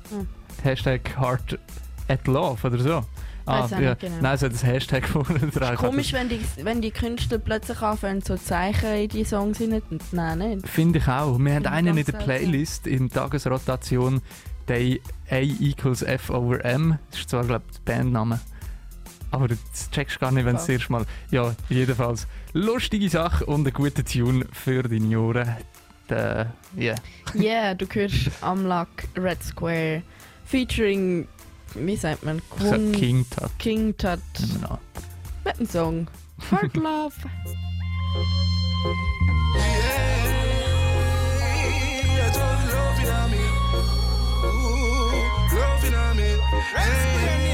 Speaker 5: Hm.
Speaker 6: Hashtag Heart at Love oder so.
Speaker 5: Auch
Speaker 6: ja.
Speaker 5: nicht genau.
Speaker 6: Nein, es hat ein Hashtag vorne dran.
Speaker 5: Komisch, wenn die, wenn die Künstler plötzlich anfangen, so Zeichen in die Songs hineinzunehmen.
Speaker 6: Finde ich auch. Wir haben
Speaker 5: Finde ich
Speaker 6: einen in der. Playlist in Tagesrotation, der A equals F over M. Das ist zwar, glaube ich, der Bandname. Aber das checkst du gar nicht, wenn du das erste Mal. Ja, jedenfalls. Lustige Sache und ein guter Tune für deine Ohren. Der, yeah.
Speaker 5: Yeah, du hörst Amlak Red Square featuring wie sagt man?
Speaker 6: Sag King Tut.
Speaker 5: King Tut.
Speaker 6: An.
Speaker 5: Mit einem Song. Hard Love.
Speaker 20: I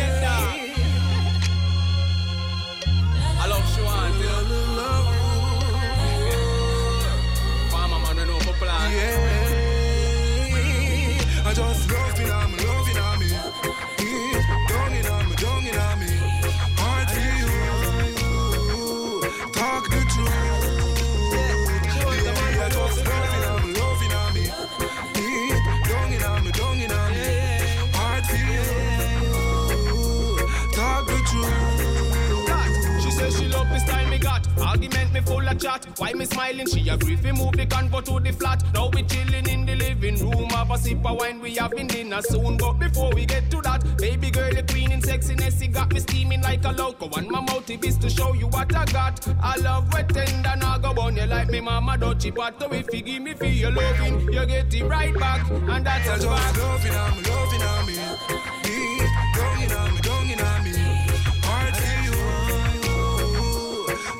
Speaker 20: Argument me full of chat. Why me smiling? She agree fi move the convo to the flat. Now we chilling in the living room. Have a sip of wine. We having dinner soon. But before we get to that, baby girl, the queen in sexiness. You got me steaming like a loco. And my motive is to show you what I got. I love wet tender. Now go on you like me mama dodgy. But if you give me for your loving, you get it right back. And that's
Speaker 8: I
Speaker 20: a fact.
Speaker 8: loving I'm loving. Down in on me, down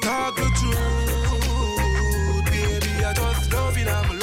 Speaker 8: Talk the truth, baby. I just loving on me,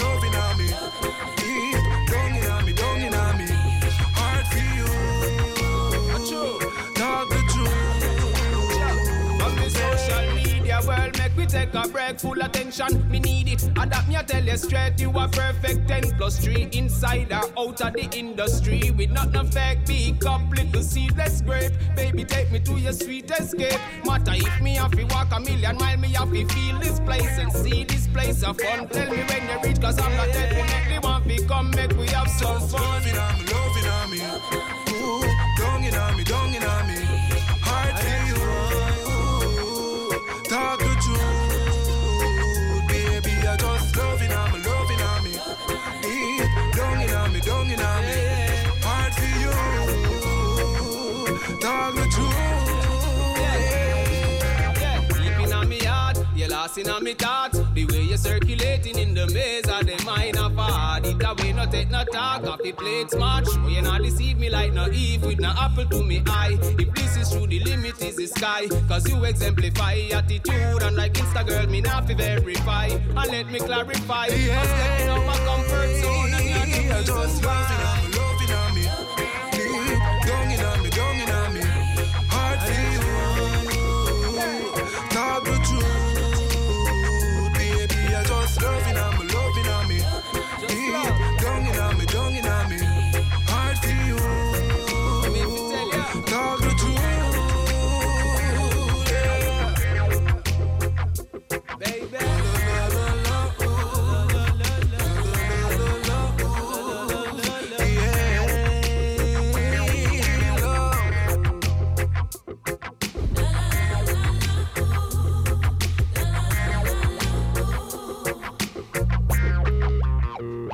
Speaker 20: take a break, full attention. Me need it. Adapt me, I tell you straight, you are perfect. 10 plus 3 insider, out of the industry. With not no fake, big cup, little seedless grape. Baby, take me to your sweet escape. Matter if me have to walk a million mile, me have to feel this place and see this place of fun. Tell me when you reach, cause I'm not definitely want to come, make we have some fun.
Speaker 8: Loving on me, loving on me. Ooh, down in on me, down in on me. Heart for you. Talk heart, you
Speaker 20: lost in on me thoughts. The way you're circulating in the maze of the mind of heart. It away, no take no talk, off the plate smart. Show you not deceive me like no Eve with no apple to me eye. If this is true, the limit is the sky. Cause you exemplify attitude, and like Insta girl, me not fi verify. And let me clarify. Yeah. I'm stepping out my comfort zone, and you're the
Speaker 8: just.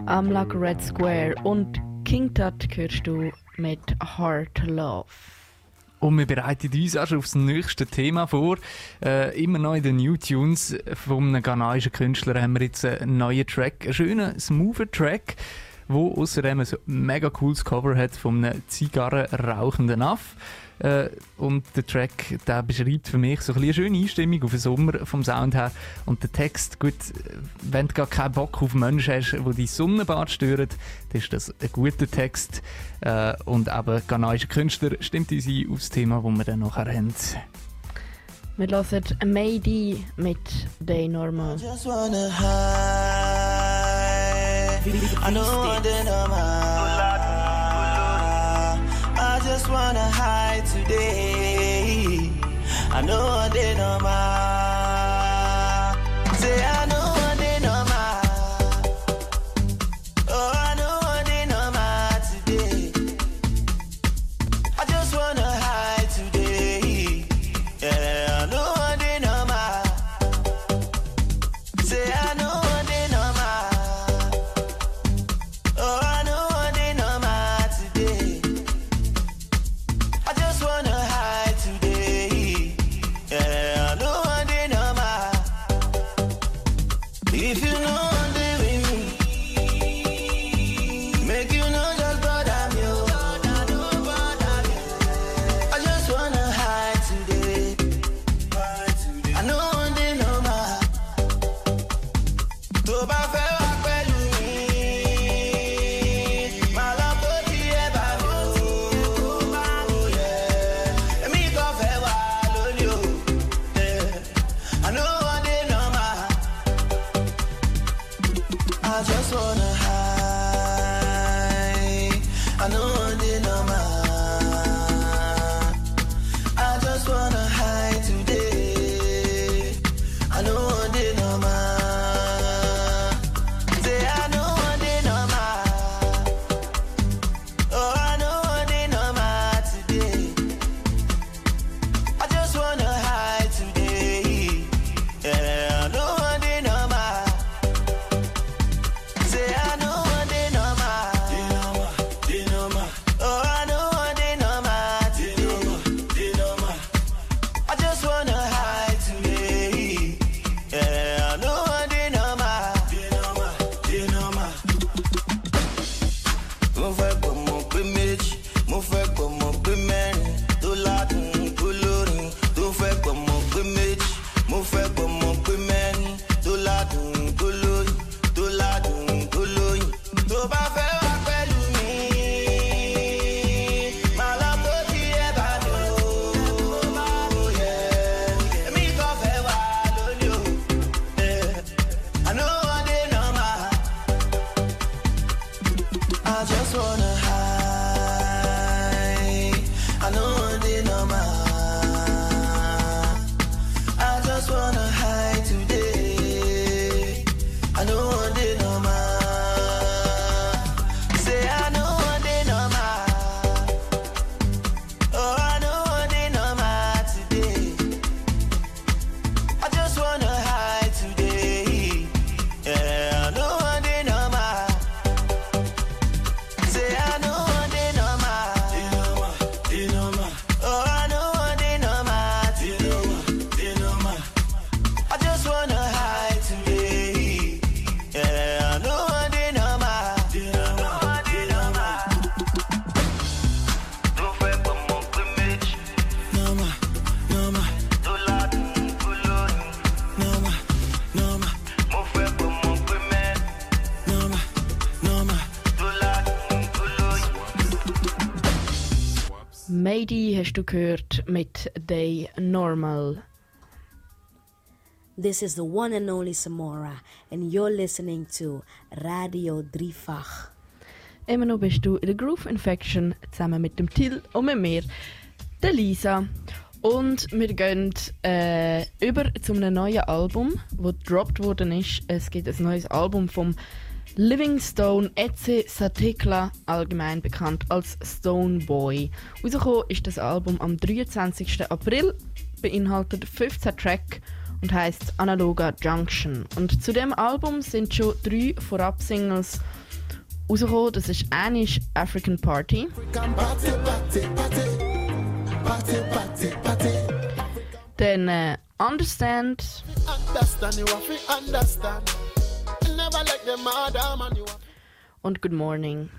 Speaker 5: Amlak Red Square und King Tut hörst du mit Heart Love.
Speaker 6: Und wir bereiten uns auch schon aufs nächste Thema vor. Äh, immer noch in den New Tunes von einem ghanaischen Künstler haben wir jetzt einen neuen Track, einen schönen, smoothen Track, wo außerdem ein mega cooles Cover hat von einem zigarrenrauchenden Aff. Äh, und der Track der beschreibt für mich so ein bisschen eine schöne Einstimmung auf den Sommer vom Sound her. Und der Text, gut, wenn du gar keinen Bock auf Menschen hast, die dein Sonnenbad stören, dann ist das ein guter Text. Äh, und eben ghanaischer Künstler stimmt uns ein aufs Thema, das wir dann nachher haben.
Speaker 5: Wir hören Mayday mit Day Normal.
Speaker 22: I don't want to know I just wanna hide today. I know they know
Speaker 5: my du gehört mit Day Normal.
Speaker 23: This is the one and only Samora, and you're listening to Radio Dreifach.
Speaker 5: Immer noch bist du in der Groove Infection zusammen mit dem Till und mit mir, der Lisa. Und wir gehen äh, über zu einem neuen Album, das gedroppt worden ist. Es gibt ein neues Album vom Livingstone Eze Satekla, allgemein bekannt als Stone Boy. Rausgekommen ist das Album am 23. April, beinhaltet 15 Tracks und heißt Analoga Junction. Und zu dem Album sind schon drei Vorab-Singles rausgekommen. Das ist Anish African Party. Dann äh, Understand.
Speaker 24: Understand
Speaker 5: und Good Morning.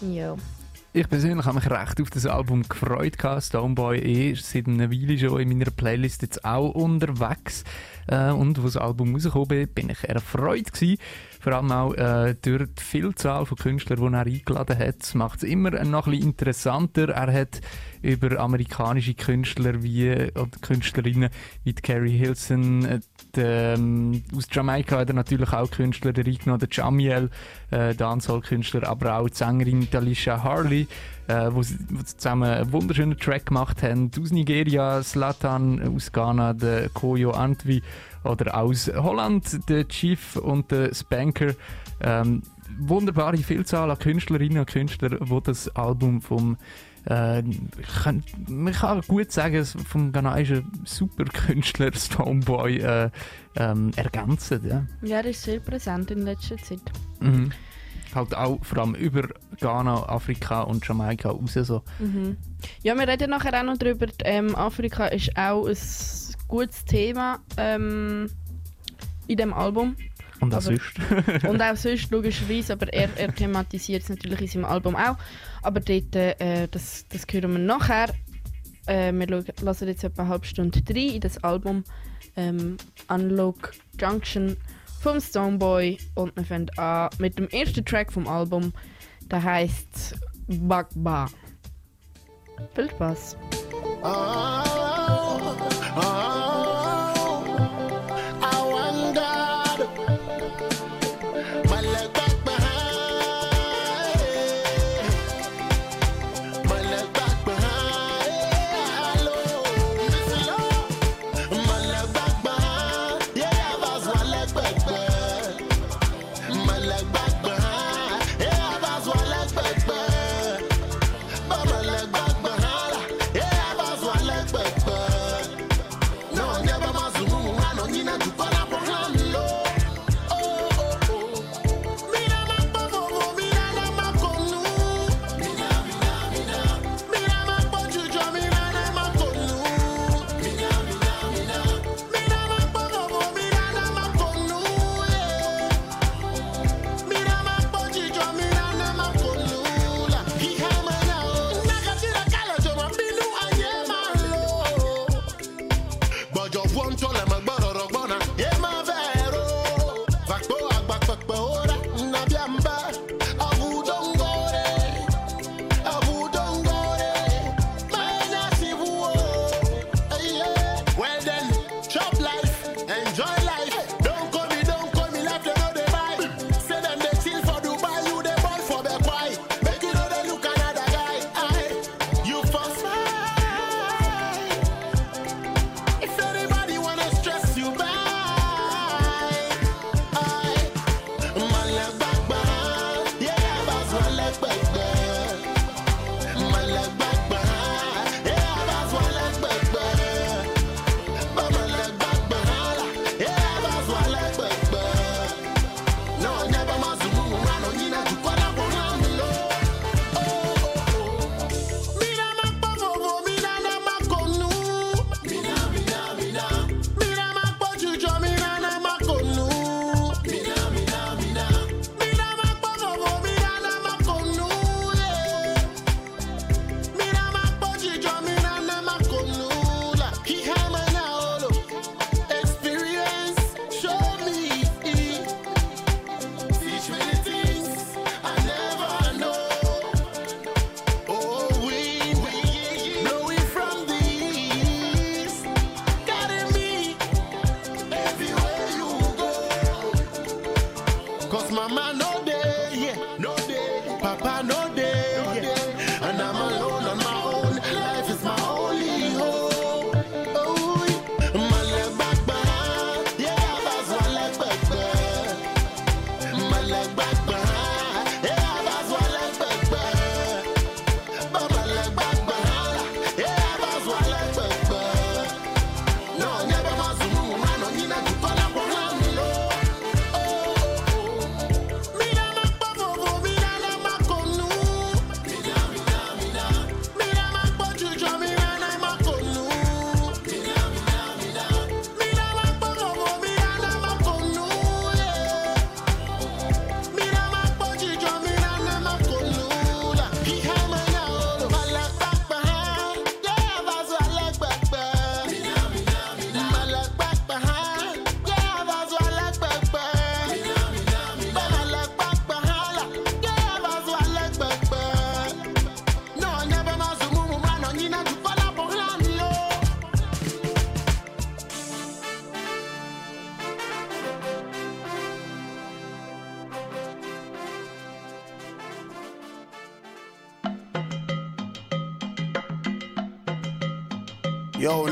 Speaker 24: in
Speaker 6: Ich persönlich habe mich recht auf das Album gefreut. Stoneboy ist seit einer Weile schon in meiner Playlist jetzt auch unterwegs. Äh, und als das Album rausgekommen ist, bin ich erfreut gewesen. Vor allem auch äh, durch die Vielzahl von Künstlern, die er eingeladen hat. Macht es immer noch ein interessanter. Er hat über amerikanische Künstler wie, oder Künstlerinnen wie die Carrie Hilson, äh, ähm, aus Jamaika hat er natürlich auch Künstler reingenommen, der Jamiel, äh, Dancehall-Künstler, aber auch die Sängerin Talisha Harley, äh, wo, sie- wo sie zusammen einen wunderschönen Track gemacht haben. Aus Nigeria, Slatan, aus Ghana, der Koyo Antwi oder aus Holland, der Chief und der Spanker. Ähm, wunderbare Vielzahl an Künstlerinnen und Künstlern, die das Album vom äh, ich kann, man kann gut sagen, es vom ghanaischen Superkünstler Stoneboy äh, ähm, ergänzen. Ja.
Speaker 5: Ja, er ist sehr präsent in letzter Zeit.
Speaker 6: Mhm. Halt auch vor allem über Ghana, Afrika und Jamaika raus. So.
Speaker 5: Mhm. Ja, wir reden nachher auch noch darüber. Ähm, Afrika ist auch ein gutes Thema ähm, in dem Album.
Speaker 6: Und auch
Speaker 5: Aber-
Speaker 6: sonst.
Speaker 5: und auch sonst, logischerweise, aber er, er thematisiert es natürlich in seinem Album auch. Aber dort, äh, das, das hören wir nachher. Äh, wir lassen jetzt etwa eine halbe Stunde rein in das Album ähm, Unlock Junction vom Stoneboy und wir fangen an mit dem ersten Track vom Album, der heißt Bagba. Viel Spaß.
Speaker 24: I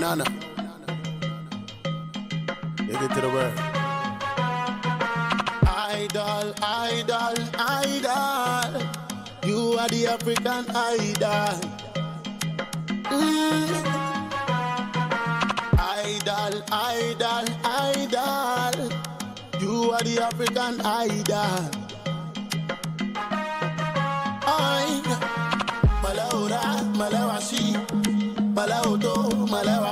Speaker 24: Nana. Take it to the world. Idol, idol, idol. You are the African idol. Mm. Idol, idol, idol. You are the African idol. I, Malaura, Malawa she, Malawa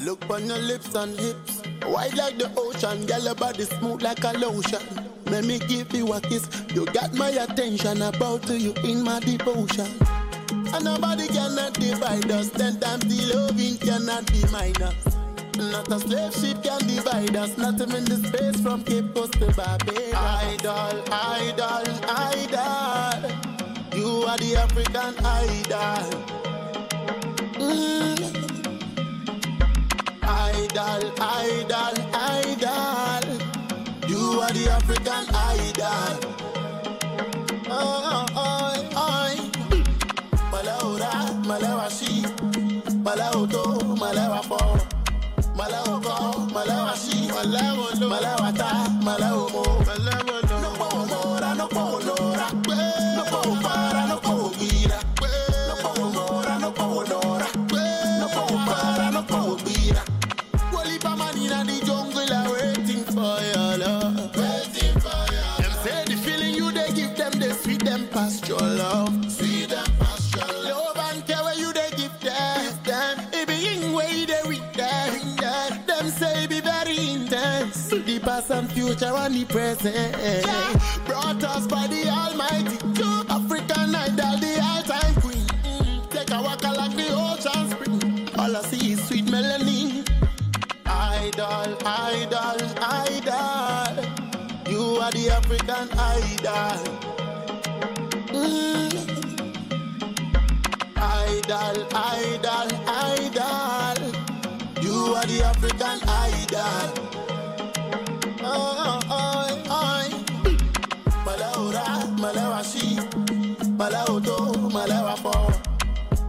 Speaker 24: Look on your lips and hips, wide like the ocean, girl body smooth like a lotion. Let me give you a kiss, you got my attention, about to you in my devotion. And nobody cannot divide us. Ten times the loving cannot be minus. Not a slave ship can divide us. Not even the space from Cape Coast to Barbados. Idol, idol, idol. You are the African idol. Mm. Idol, idol, idol. You are the African idol. Oh, oh, oh. Malaura, Malawa she, Malawa malawa si malawo lo malawata malawo mo. Malawo lo no po olora no po olora future and the present. Brought us by the Almighty. African idol, the all-time queen. Take a walk along the ocean spring. All I see is sweet melanin. Idol, idol, idol. You are the African idol. Mm. Idol, idol, idol. You are the African idol. màláwo tó màláwa pọ̀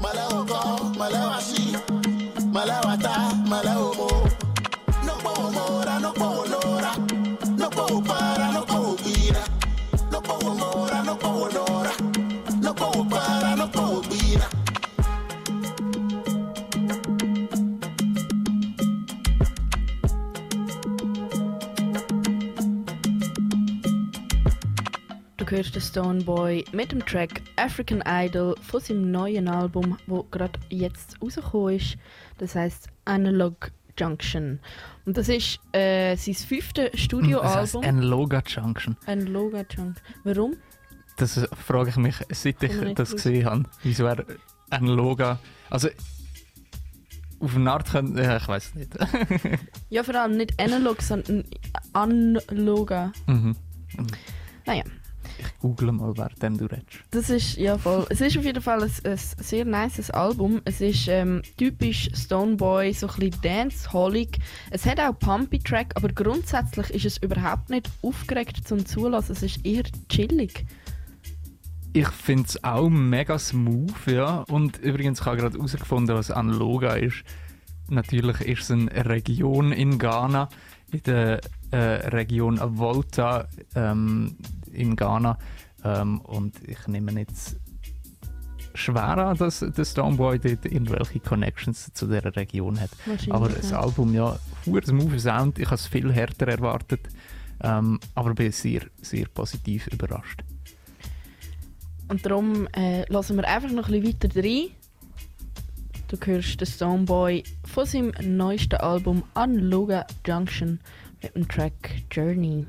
Speaker 24: màláwo kọ́ màláwa sí màláwa tá màláwo mọ́ nọ́pọ̀
Speaker 5: wò. Hörst den Stoneboy mit dem Track African Idol von seinem neuen Album, wo gerade jetzt rausgekommen ist. Das heißt Analog Junction. Und das ist äh, sein fünftes
Speaker 6: Das heisst
Speaker 5: Studioalbum.
Speaker 6: Analoga Junction.
Speaker 5: Analog Junction. Warum?
Speaker 6: Das frage ich mich, seit ich das gesehen habe. Wieso er Analoga. Also. Auf eine Art könnte. Ja, ich weiß nicht.
Speaker 5: Ja, vor allem nicht analog, sondern analoga.
Speaker 6: mhm.
Speaker 5: Naja.
Speaker 6: Ich google mal, während du redest.
Speaker 24: Das ist, ja voll. Es ist auf jeden Fall ein, ein sehr nice Album. Es ist ähm, typisch Stoneboy, so ein bisschen danceholic. Es hat auch pumpy Track, aber grundsätzlich ist es überhaupt nicht aufgeregt zum Zulassen. Es ist eher chillig.
Speaker 6: Ich finde es auch mega smooth, ja. Und übrigens, ich habe gerade herausgefunden, was Analoga ist. Natürlich ist es eine Region in Ghana, in der äh, Region Volta. Ähm, in Ghana. Ähm, und ich nehme jetzt schwer an, dass der Stoneboy dort irgendwelche Connections zu dieser Region hat. Aber das. Album, ja, fuhr hoher Move Sound. ich habe es viel härter erwartet, ähm, aber bin sehr, sehr positiv überrascht.
Speaker 24: Und darum äh, lassen wir einfach noch ein bisschen weiter rein. Du hörst den Stoneboy von seinem neuesten Album Unluga Junction mit dem Track Journey.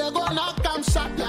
Speaker 25: they
Speaker 26: gonna come
Speaker 5: shot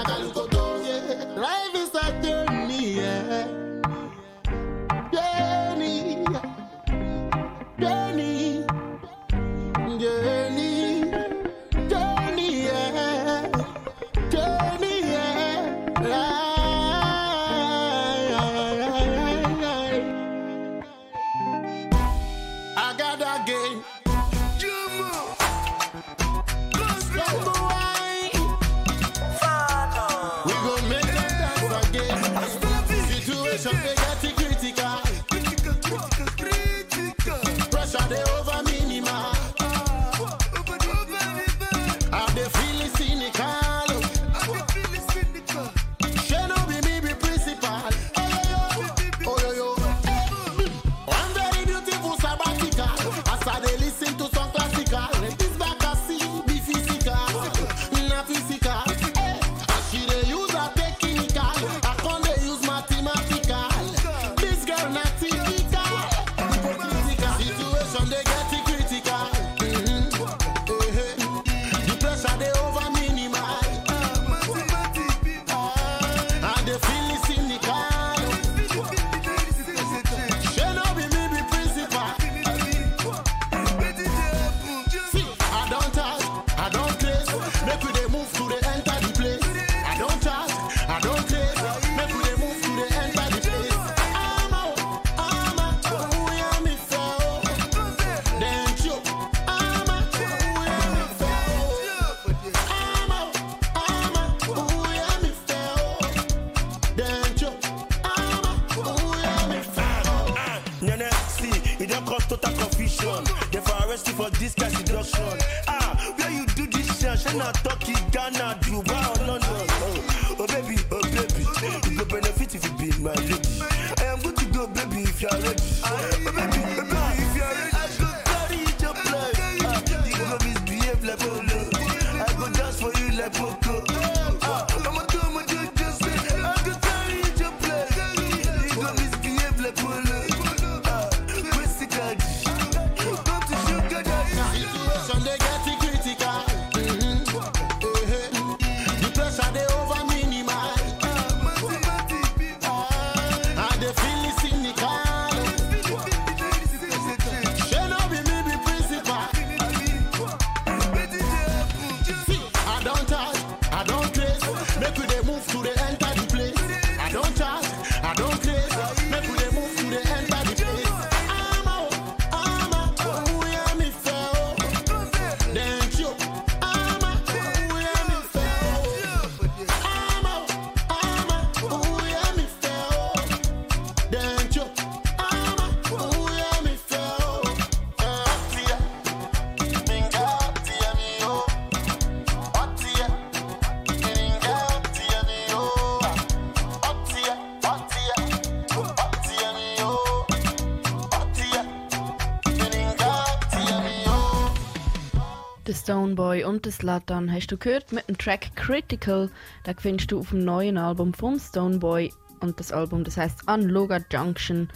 Speaker 5: Slatan hast du gehört mit dem Track Critical. Den findest du auf dem neuen Album vom Stoneboy. Und das Album, das heißt Anloga Junction.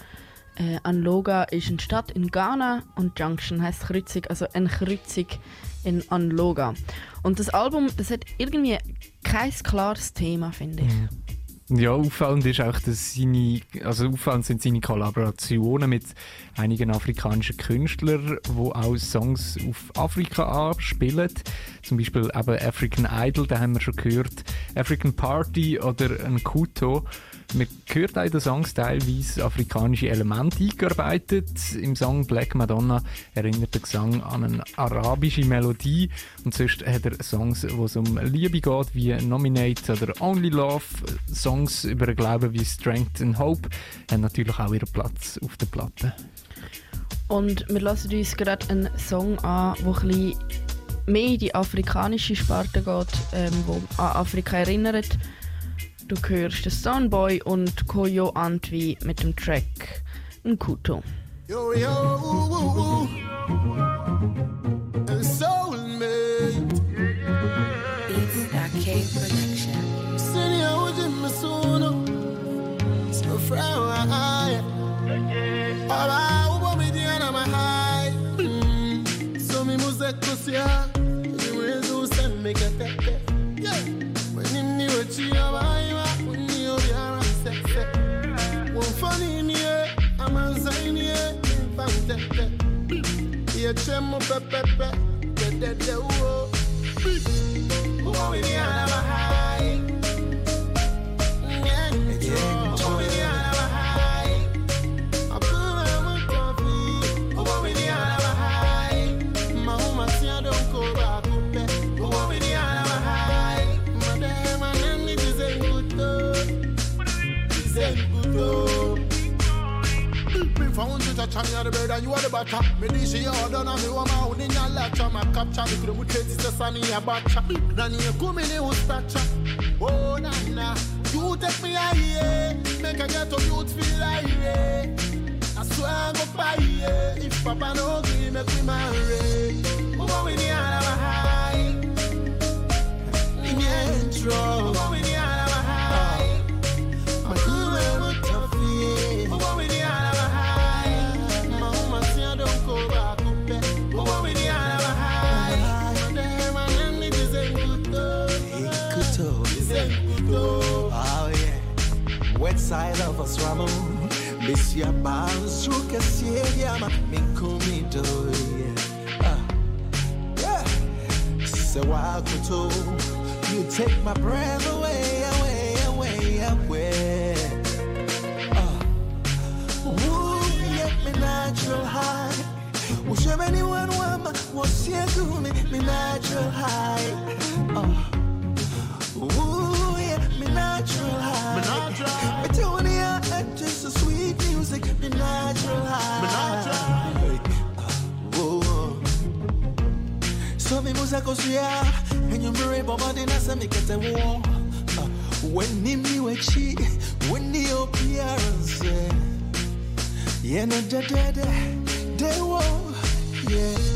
Speaker 5: Äh, Anloga ist eine Stadt in Ghana und Junction heißt Kreuzung, also eine Kreuzung in Anloga. Und das Album, das hat irgendwie kein klares Thema, finde ich.
Speaker 6: Ja, auffallend ist auch, dass seine, also auffallend sind seine Kollaborationen mit einigen afrikanischen Künstlern, die auch Songs auf Afrika anspielen. Zum Beispiel eben African Idol, da haben wir schon gehört, African Party oder ein Kuto. Man hört auch in den Songs teilweise afrikanische Elemente eingearbeitet. Im Song Black Madonna erinnert der Gesang an eine arabische Melodie. Und sonst hat er Songs, wo es um Liebe geht, wie Nominate oder Only Love. Songs über Glauben wie Strength and Hope haben natürlich auch ihren Platz auf der Platte.
Speaker 5: Und wir lassen uns gerade einen Song an, der ein bisschen mehr in die afrikanische Sparte geht, ähm, wo an Afrika erinnert. Du hörst den Stoneboy und Koyo Antwi mit dem Track Nkuto.
Speaker 24: Yo, yo, ooh, ooh, ooh. And soulmate.
Speaker 27: It's production.
Speaker 24: Haya. Aba ubo midiana mahai. Muze kusia. pepe Ye chemo pepe pepe Dede de uo Beat bacha. Na ni kumi ni. Oh na na, you take me high, make a get to youth feel yeah. I swear I go buy. If Papa no give me we marry. Yeah.
Speaker 22: Ah. So I could. You take my breath away, away, away, away. Ah, ooh, yeah, me natural high. Wish anyone what's here to me, me natural high. Ah. Ooh, yeah, me natural high. music, the natural high.
Speaker 24: Oh. So me muza kosuya you mure baba de nasa me kete wo uh, when ni mi wechi when ni appearance yeah. No da da da. De wo yeah.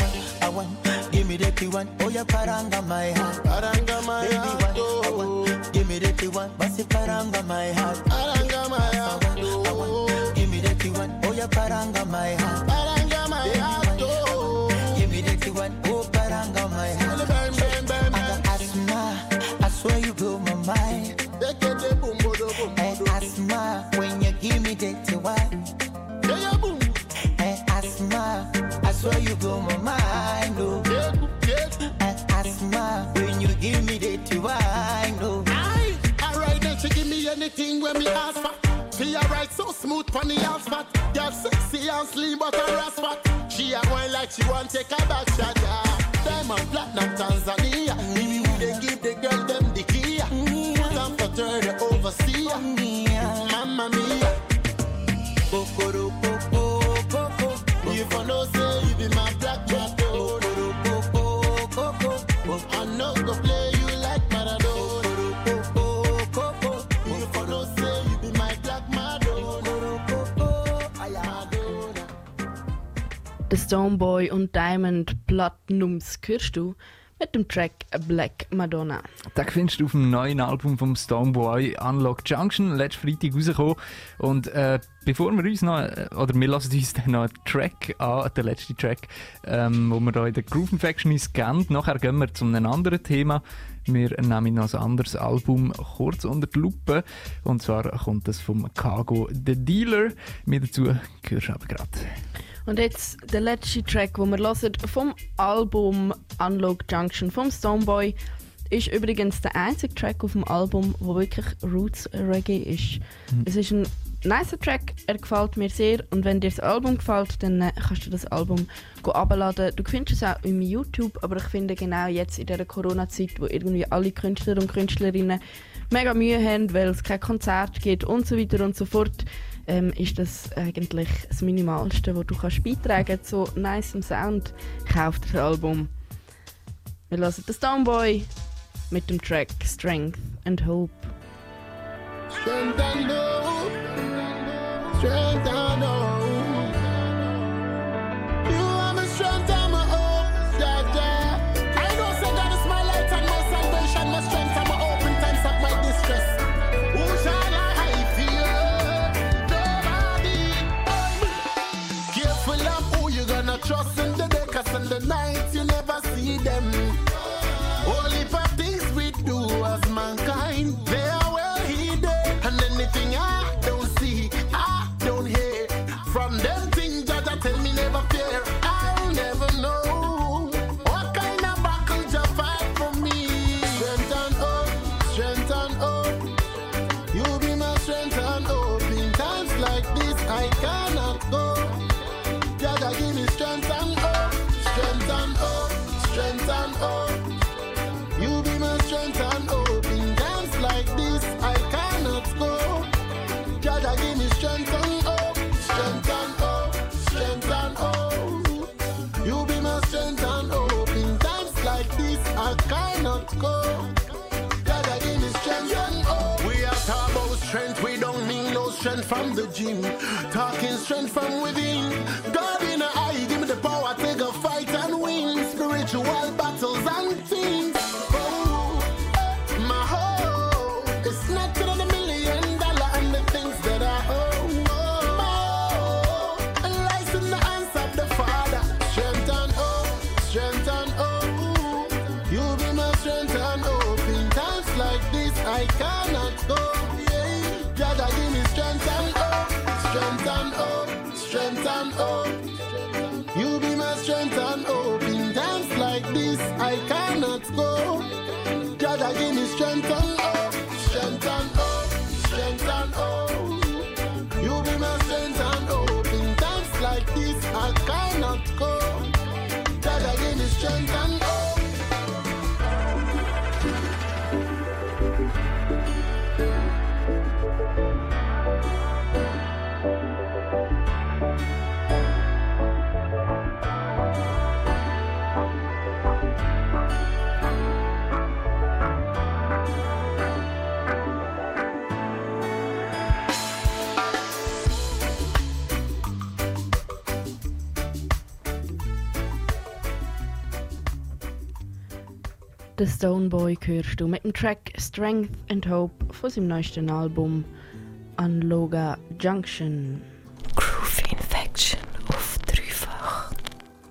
Speaker 22: want, I
Speaker 28: want. Give me the key one, oh yeah, paranga my heart.
Speaker 22: Paranga my heart, oh. I want. Give me the key
Speaker 28: one, basi paranga my heart.
Speaker 22: Paranga my heart,
Speaker 28: I want, I want. Give me the key one, oh yeah, paranga my heart.
Speaker 22: Paranga my heart.
Speaker 28: when me
Speaker 22: ask for. a ride so smooth on the asphalt. Girl sexy and slim but a rasp. She a going like she want take a back shot. Yeah. Diamond platinum Tanzania.
Speaker 5: Stoneboy und Diamond Platinums hörst du mit dem Track Black Madonna.
Speaker 6: Den findest du auf dem neuen Album vom Stoneboy Unlock Junction, letzten Freitag rausgekommen. Und äh, bevor wir uns noch, äh, oder wir lassen uns dann noch einen Track an, den letzten Track, ähm, wo wir da in der Groove Infection uns kennen. Nachher gehen wir zu einem anderen Thema. Wir nehmen noch ein anderes Album kurz unter die Lupe. Und zwar kommt das vom Cargo The Dealer. Mir dazu gehörst du aber gerade.
Speaker 5: Und jetzt der letzte Track, den wir hören vom Album Unlock Junction vom Stoneboy, ist übrigens der einzige Track auf dem Album, wo wirklich Roots Reggae ist.
Speaker 6: Mhm.
Speaker 5: Es ist ein nicer Track, er gefällt mir sehr und wenn dir das Album gefällt, dann äh, kannst du das Album go abladen. Du findest es auch im YouTube, aber ich finde genau jetzt in dieser Corona-Zeit, wo irgendwie alle Künstler und Künstlerinnen mega Mühe haben, weil es kein Konzert gibt und so weiter und so fort, ähm, ist das eigentlich das Minimalste, was du kannst beitragen zu nice Sound. Kauf das Album. Wir hören den Stoneboy mit dem Track Strength and Hope.
Speaker 24: Strength and hope. Strength and hope. Strength from the gym. Talking strength from within. God in the eye, give me the power, take a fight and win. Spiritual battles and hope. You be my strength and hope. In times like this, I cannot
Speaker 5: Stoneboy hörst du mit dem Track Strength and Hope von seinem neuesten Album Unloga Junction.